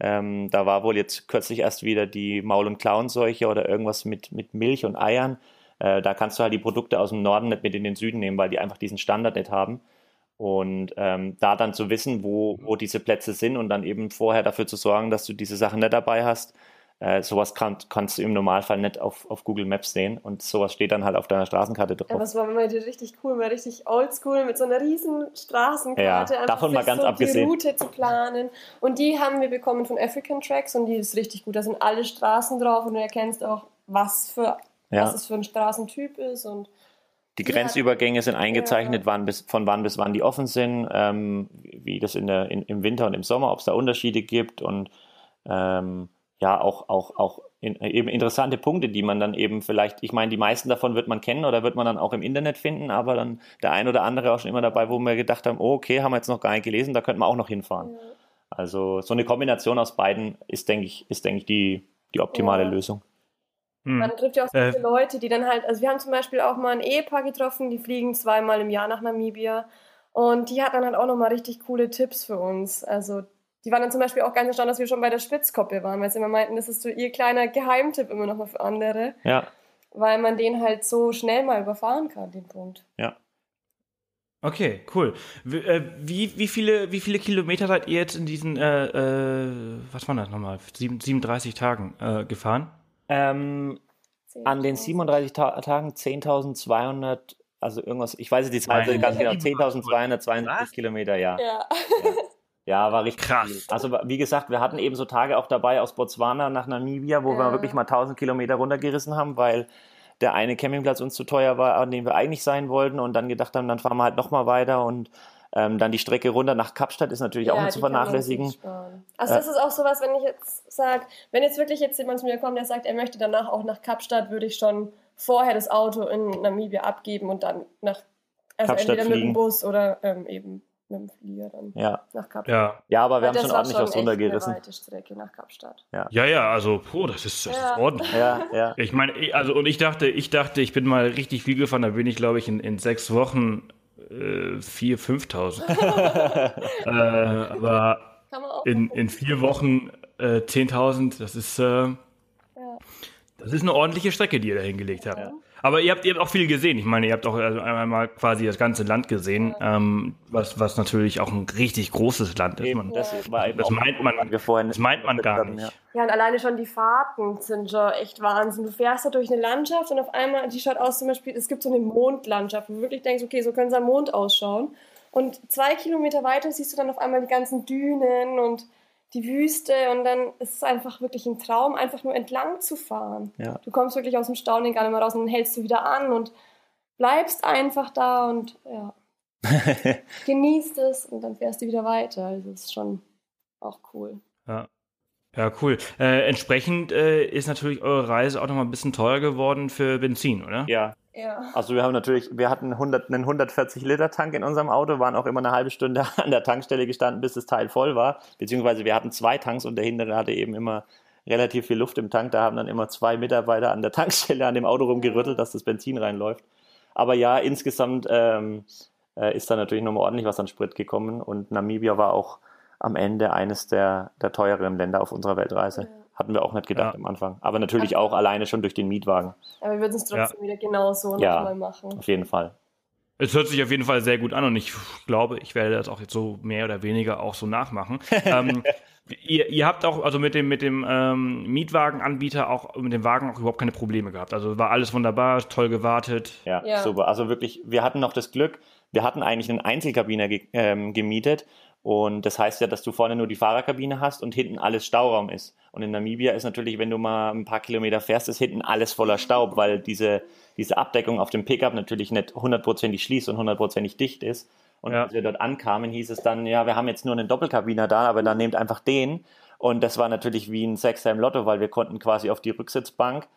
ähm, da war wohl jetzt kürzlich erst wieder die Maul- und Klauenseuche oder irgendwas mit, mit Milch und Eiern. Äh, da kannst du halt die Produkte aus dem Norden nicht mit in den Süden nehmen, weil die einfach diesen Standard nicht haben. Und ähm, da dann zu wissen, wo, wo diese Plätze sind und dann eben vorher dafür zu sorgen, dass du diese Sachen nicht dabei hast, äh, sowas kann, kannst du im Normalfall nicht auf, auf Google Maps sehen und sowas steht dann halt auf deiner Straßenkarte drauf. Ja, das war immer richtig cool, mal richtig oldschool mit so einer riesen Straßenkarte. Ja, davon mal ganz so abgesehen. Die Route zu planen. Und die haben wir bekommen von African Tracks und die ist richtig gut. Da sind alle Straßen drauf und du erkennst auch, was für Ja. was es für ein Straßentyp ist und Die. Grenzübergänge sind eingezeichnet, Ja. wann bis, von wann bis wann die offen sind, ähm, wie das in der, in, im Winter und im Sommer, ob es da Unterschiede gibt und ähm, ja, auch, auch, auch in, eben interessante Punkte, die man dann eben vielleicht, ich meine, die meisten davon wird man kennen oder wird man dann auch im Internet finden, aber dann der ein oder andere auch schon immer dabei, wo wir gedacht haben, oh, okay, haben wir jetzt noch gar nicht gelesen, da könnten wir auch noch hinfahren. ja. Also so eine Kombination aus beiden ist, denke ich, ist, denke ich, die, die optimale Ja. Lösung. Hm. man trifft ja auch so Äh, viele Leute, die dann halt, also wir haben zum Beispiel auch mal ein Ehepaar getroffen, die fliegen zweimal im Jahr nach Namibia und die hatten dann halt auch nochmal richtig coole Tipps für uns. Also die waren dann zum Beispiel auch ganz erstaunt, dass wir schon bei der Spitzkoppe waren, weil sie immer meinten, das ist so ihr kleiner Geheimtipp immer noch mal für andere, Ja, weil man den halt so schnell mal überfahren kann, den Punkt. ja. Okay, cool. Wie, äh, wie, wie, viele, wie viele Kilometer seid ihr jetzt in diesen, äh, äh, was waren das nochmal, Sieben- 37 Tagen äh, gefahren? Ähm, An den 37 Ta Tagen 10.200, also irgendwas, ich weiß nicht die Zahl ganz genau, Liebe. 10.272 Was? Kilometer, ja. Ja. Ja, war richtig Krass. viel. Also wie gesagt, wir hatten eben so Tage auch dabei aus Botswana nach Namibia, wo wir Ja. wirklich mal 1000 Kilometer runtergerissen haben, weil der eine Campingplatz uns zu teuer war, an dem wir eigentlich sein wollten und dann gedacht haben, dann fahren wir halt nochmal weiter und ähm, dann die Strecke runter nach Kapstadt ist natürlich auch nicht zu vernachlässigen. Also Ja. das ist auch sowas, wenn ich jetzt sage, wenn jetzt wirklich jetzt jemand zu mir kommt, der sagt, er möchte danach auch nach Kapstadt, würde ich schon vorher das Auto in Namibia abgeben und dann nach, also Kapstadt entweder mit fliegen. dem Bus oder ähm, eben mit dem Flieger dann Ja. nach Kapstadt. Ja. ja, aber wir Weil haben schon ordentlich was echt eine runtergerissen. weite Strecke nach Kapstadt. Ja, ja, also, puh, das ist, das Ja. ist ordentlich. Ja, ja. Ich meine, also, und ich dachte, ich dachte, ich bin mal richtig viel gefahren, da bin ich, glaube ich, in, in sechs Wochen äh, 4.000, 5.000. äh, aber in, in vier Wochen äh, 10.000, das ist, äh, das ist eine ordentliche Strecke, die ihr da hingelegt habt. Ja. Aber ihr habt, ihr habt auch viel gesehen. Ich meine, ihr habt auch also einmal quasi das ganze Land gesehen, ähm, was, was natürlich auch ein richtig großes Land ist. Man, das das meint man, das meint man gar Ja. nicht. Ja, und alleine schon die Fahrten sind schon echt Wahnsinn. Du fährst da durch eine Landschaft und auf einmal, die schaut aus zum Beispiel, es gibt so eine Mondlandschaft, wo du wirklich denkst, okay, so können sie am Mond ausschauen. Und zwei Kilometer weiter siehst du dann auf einmal die ganzen Dünen und die Wüste und dann ist es einfach wirklich ein Traum, einfach nur entlang zu fahren. Ja. Du kommst wirklich aus dem Staunen gar nicht mehr raus und dann hältst du wieder an und bleibst einfach da und ja, genießt es und dann fährst du wieder weiter. Also das ist schon auch cool. Ja. Ja, cool. Äh, entsprechend äh, ist natürlich eure Reise auch noch mal ein bisschen teurer geworden für Benzin, oder? Ja, Ja. Also wir haben natürlich, wir hatten 100, einen 140 Liter Tank in unserem Auto, waren auch immer eine halbe Stunde an der Tankstelle gestanden, bis das Teil voll war. Beziehungsweise wir hatten zwei Tanks und der hintere hatte eben immer relativ viel Luft im Tank. Da haben dann immer zwei Mitarbeiter an der Tankstelle an dem Auto rumgerüttelt, dass das Benzin reinläuft. Aber ja, insgesamt ähm, äh, ist da natürlich nochmal ordentlich was an Sprit gekommen und Namibia war auch am Ende eines der, der teureren Länder auf unserer Weltreise. Ja. Hatten wir auch nicht gedacht Ja. am Anfang. Aber natürlich auch alleine schon durch den Mietwagen. Aber wir würden es trotzdem wieder genauso Ja. nochmal machen. Auf jeden Fall. Es hört sich auf jeden Fall sehr gut an und ich glaube, ich werde das auch jetzt so mehr oder weniger auch so nachmachen. ähm, ihr, ihr habt auch also mit dem mit dem ähm, Mietwagenanbieter auch mit dem Wagen auch überhaupt keine Probleme gehabt. Also war alles wunderbar, toll gewartet. Ja, Ja. super. Also wirklich, wir hatten noch das Glück, wir hatten eigentlich einen Einzelkabiner ge ähm, gemietet. Und das heißt ja, dass du vorne nur die Fahrerkabine hast und hinten alles Stauraum ist. Und in Namibia ist natürlich, wenn du mal ein paar Kilometer fährst, ist hinten alles voller Staub, weil diese, diese Abdeckung auf dem Pickup natürlich nicht hundertprozentig schließt und hundertprozentig dicht ist. Und Ja. als wir dort ankamen, hieß es dann, ja, wir haben jetzt nur einen Doppelkabiner da, aber dann nehmt einfach den. Und das war natürlich wie ein Sechser im Lotto, weil wir konnten quasi auf die Rücksitzbank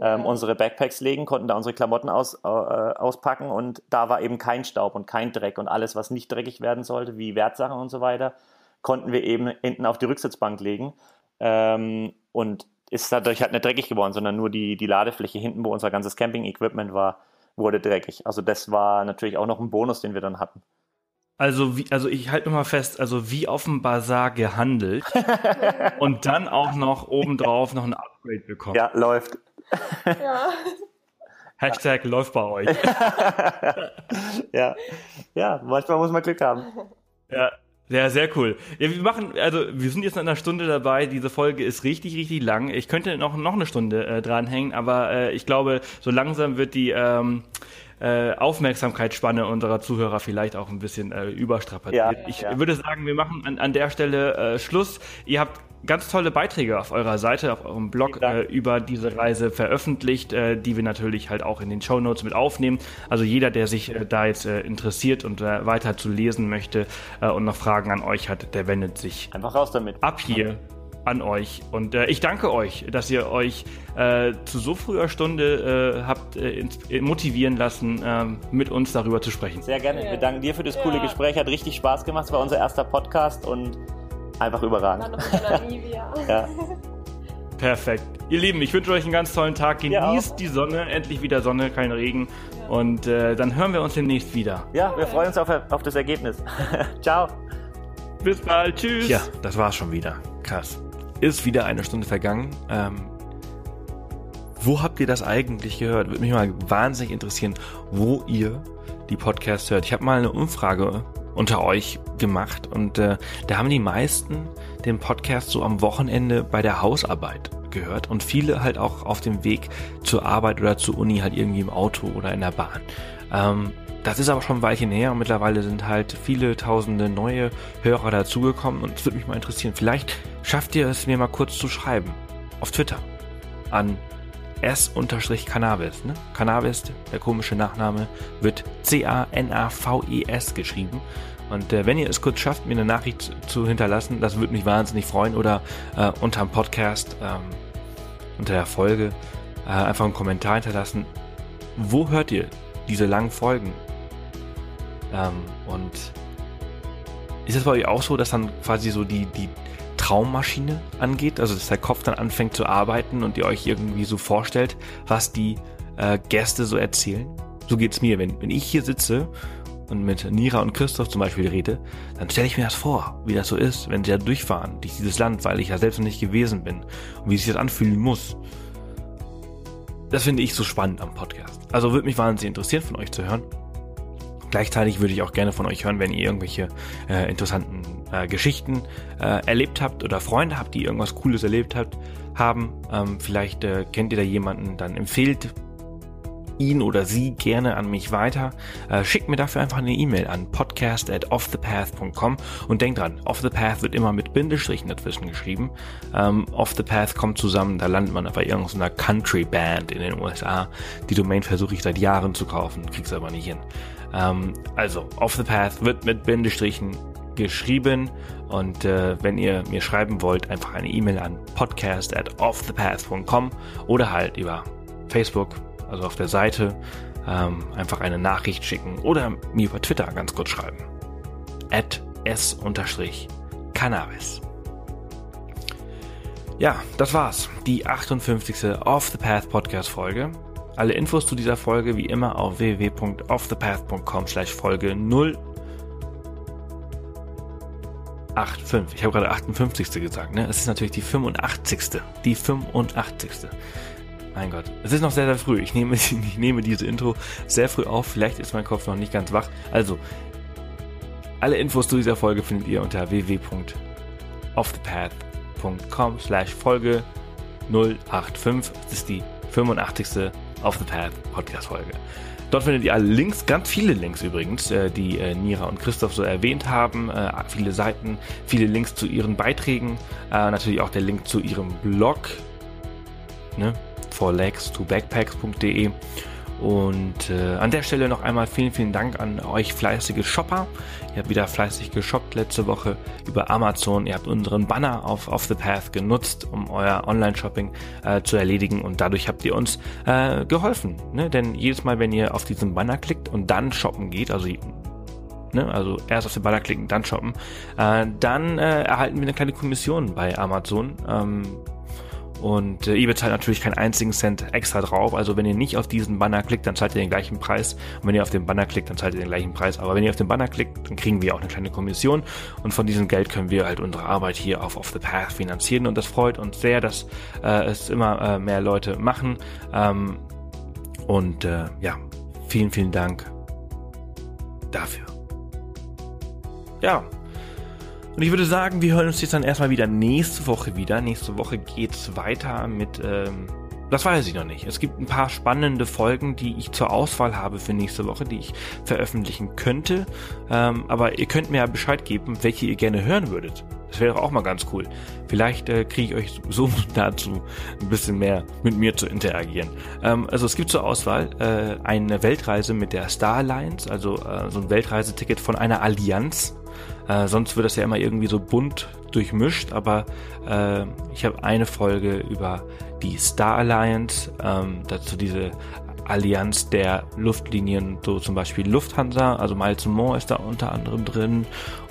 ähm, unsere Backpacks legen, konnten da unsere Klamotten aus, äh, auspacken und da war eben kein Staub und kein Dreck und alles, was nicht dreckig werden sollte, wie Wertsachen und so weiter, konnten wir eben hinten auf die Rücksitzbank legen ähm, und ist dadurch halt nicht dreckig geworden, sondern nur die, die Ladefläche hinten, wo unser ganzes Camping-Equipment war, wurde dreckig. Also das war natürlich auch noch ein Bonus, den wir dann hatten. Also wie, also ich halte noch mal fest, also wie auf dem Bazar gehandelt und dann auch noch obendrauf noch ein Upgrade bekommen. Ja, läuft. Ja. Hashtag läuft bei euch. ja. ja, manchmal muss man Glück haben. Ja, ja, sehr cool. Ja, wir machen, also wir sind jetzt in einer Stunde dabei. Diese Folge ist richtig, richtig lang. Ich könnte noch noch eine Stunde äh, dranhängen, aber äh, ich glaube, so langsam wird die ähm, äh, Aufmerksamkeitsspanne unserer Zuhörer vielleicht auch ein bisschen äh, überstrapaziert. Ja, ich ja. würde sagen, wir machen an, an der Stelle äh, Schluss. Ihr habt ganz tolle Beiträge auf eurer Seite, auf eurem Blog äh, über diese Reise veröffentlicht, äh, die wir natürlich halt auch in den Show Notes mit aufnehmen. Also jeder, der sich äh, da jetzt äh, interessiert und äh, weiter zu lesen möchte und noch Fragen an euch hat, der wendet sich einfach raus damit. Ab hier an euch. Und äh, ich danke euch, dass ihr euch äh, zu so früher Stunde äh, habt äh, motivieren lassen, äh, mit uns darüber zu sprechen. Sehr gerne. Ja. Wir danken dir für das coole ja. Gespräch. Hat richtig Spaß gemacht. Es war unser erster Podcast und Einfach überragend. ja. Perfekt. Ihr Lieben, ich wünsche euch einen ganz tollen Tag. Genießt die Sonne, endlich wieder Sonne, kein Regen. Ja. Und äh, dann hören wir uns demnächst wieder. Ja, wir freuen uns auf, auf das Ergebnis. Ciao. Bis bald. Tschüss. Ja, das war's schon wieder. Krass. Ist wieder eine Stunde vergangen. Ähm, wo habt ihr das eigentlich gehört? Würde mich mal wahnsinnig interessieren, wo ihr die Podcasts hört. Ich habe mal eine Umfrage unter euch gemacht und äh, da haben die meisten den Podcast so am Wochenende bei der Hausarbeit gehört und viele halt auch auf dem Weg zur Arbeit oder zur Uni halt irgendwie im Auto oder in der Bahn. Ähm, das ist aber schon ein Weilchen her und mittlerweile sind halt viele tausende neue Hörer dazugekommen und es würde mich mal interessieren, vielleicht schafft ihr es mir mal kurz zu schreiben auf Twitter an S-Cannabis. Ne? Cannabis, der komische Nachname, wird C-A-N-A-V-E-S geschrieben. Und äh, wenn ihr es kurz schafft, mir eine Nachricht zu hinterlassen, das würde mich wahnsinnig freuen. Oder äh, unter dem Podcast, ähm, unter der Folge, äh, einfach einen Kommentar hinterlassen. Wo hört ihr diese langen Folgen? Ähm, und ist es bei euch auch so, dass dann quasi so die, die Traummaschine angeht, also dass der Kopf dann anfängt zu arbeiten und ihr euch irgendwie so vorstellt, was die äh, Gäste so erzählen. So geht's mir, wenn, wenn ich hier sitze und mit Nira und Christoph zum Beispiel rede, dann stelle ich mir das vor, wie das so ist, wenn sie da durchfahren durch dieses Land, weil ich ja selbst noch nicht gewesen bin und wie sich das anfühlen muss. Das finde ich so spannend am Podcast. Also würde mich wahnsinnig interessieren, von euch zu hören. Gleichzeitig würde ich auch gerne von euch hören, wenn ihr irgendwelche äh, interessanten äh, Geschichten äh, erlebt habt oder Freunde habt, die irgendwas Cooles erlebt habt, haben. Ähm, vielleicht äh, kennt ihr da jemanden, dann empfehlt ihn oder sie gerne an mich weiter. Äh, schickt mir dafür einfach eine E-Mail an podcast at offthepath.com und denkt dran, Off the Path wird immer mit Bindestrichen dazwischen geschrieben. Ähm, Off the Path kommt zusammen, da landet man bei irgendeiner Country Band in den USA. Die Domain versuche ich seit Jahren zu kaufen, krieg's aber nicht hin. Ähm, also, Off the Path wird mit Bindestrichen geschrieben und äh, wenn ihr mir schreiben wollt, einfach eine E-Mail an podcast at offthepath.com oder halt über Facebook, also auf der Seite, ähm, einfach eine Nachricht schicken oder mir über Twitter ganz kurz schreiben. At s-cannabis. Ja, das war's. Die 58. Off the Path Podcast Folge. Alle Infos zu dieser Folge wie immer auf www.offthepath.com slash Folge 085. Ich habe gerade 58. gesagt, ne? Es ist natürlich die 85. Die 85. Mein Gott, es ist noch sehr, sehr früh. Ich nehme, ich nehme diese Intro sehr früh auf. Vielleicht ist mein Kopf noch nicht ganz wach. Also, alle Infos zu dieser Folge findet ihr unter www.offthepath.com slash Folge 085. Das ist die 85. Off the Path Podcast Folge. Dort findet ihr alle Links, ganz viele Links übrigens, äh, die äh, Nira und Christoph so erwähnt haben. Äh, viele Seiten, viele Links zu ihren Beiträgen, natürlich auch der Link zu ihrem Blog, ne? forlegs to backpacks.de und äh, an der Stelle noch einmal vielen, vielen Dank an euch fleißige Shopper. Ihr habt wieder fleißig geshoppt letzte Woche über Amazon. Ihr habt unseren Banner auf Off the Path genutzt, um euer Online-Shopping äh, zu erledigen und dadurch habt ihr uns äh, geholfen. Ne? Denn jedes Mal, wenn ihr auf diesen Banner klickt und dann shoppen geht, also Ne, also erst auf den Banner klicken, dann shoppen, äh, dann äh, erhalten wir eine kleine Kommission bei Amazon. Ähm, und äh, ihr bezahlt natürlich keinen einzigen Cent extra drauf. Also wenn ihr nicht auf diesen Banner klickt, dann zahlt ihr den gleichen Preis. Und wenn ihr auf den Banner klickt, dann zahlt ihr den gleichen Preis. Aber wenn ihr auf den Banner klickt, dann kriegen wir auch eine kleine Kommission. Und von diesem Geld können wir halt unsere Arbeit hier auf Off the Path finanzieren. Und das freut uns sehr, dass äh, es immer äh, mehr Leute machen. Ähm, Und äh, ja, vielen, vielen Dank dafür. Ja. Und ich würde sagen, wir hören uns jetzt dann erstmal wieder nächste Woche wieder. Nächste Woche geht's weiter mit ähm, das weiß ich noch nicht. Es gibt ein paar spannende Folgen, die ich zur Auswahl habe für nächste Woche, die ich veröffentlichen könnte. Ähm, aber ihr könnt mir ja Bescheid geben, welche ihr gerne hören würdet. Das wäre auch mal ganz cool. Vielleicht äh, kriege ich euch so dazu, ein bisschen mehr mit mir zu interagieren. Ähm, also es gibt zur Auswahl äh, eine Weltreise mit der Star Alliance, also äh, so ein Weltreiseticket von einer Allianz. Äh, sonst wird das ja immer irgendwie so bunt durchmischt, aber äh, ich habe eine Folge über die Star Alliance, ähm, dazu diese Allianz der Luftlinien, so zum Beispiel Lufthansa, also Miles More ist da unter anderem drin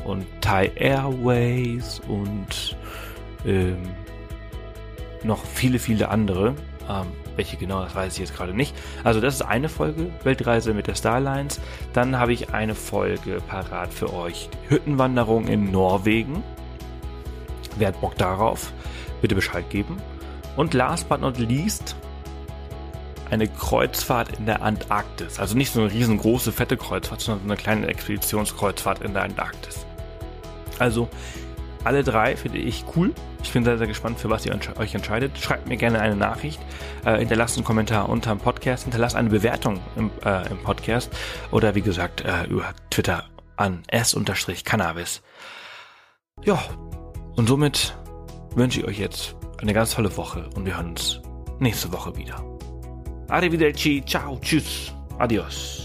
und Thai Airways und ähm, noch viele, viele andere. Ähm, welche genau, das weiß ich jetzt gerade nicht. Also das ist eine Folge, Weltreise mit der Star Alliance. Dann habe ich eine Folge parat für euch, Hüttenwanderung in Norwegen. Wer hat Bock darauf? Bitte Bescheid geben. Und last but not least, eine Kreuzfahrt in der Antarktis. Also nicht so eine riesengroße, fette Kreuzfahrt, sondern so eine kleine Expeditionskreuzfahrt in der Antarktis. Also alle drei finde ich cool. Ich bin sehr, sehr gespannt, für was ihr euch entscheidet. Schreibt mir gerne eine Nachricht, äh, hinterlasst einen Kommentar unter dem Podcast, hinterlasst eine Bewertung im, äh, im Podcast oder wie gesagt äh, über Twitter an s-cannabis. Ja, und somit wünsche ich euch jetzt eine ganz tolle Woche und wir hören uns nächste Woche wieder. Arrivederci, ciao, tschüss, adios.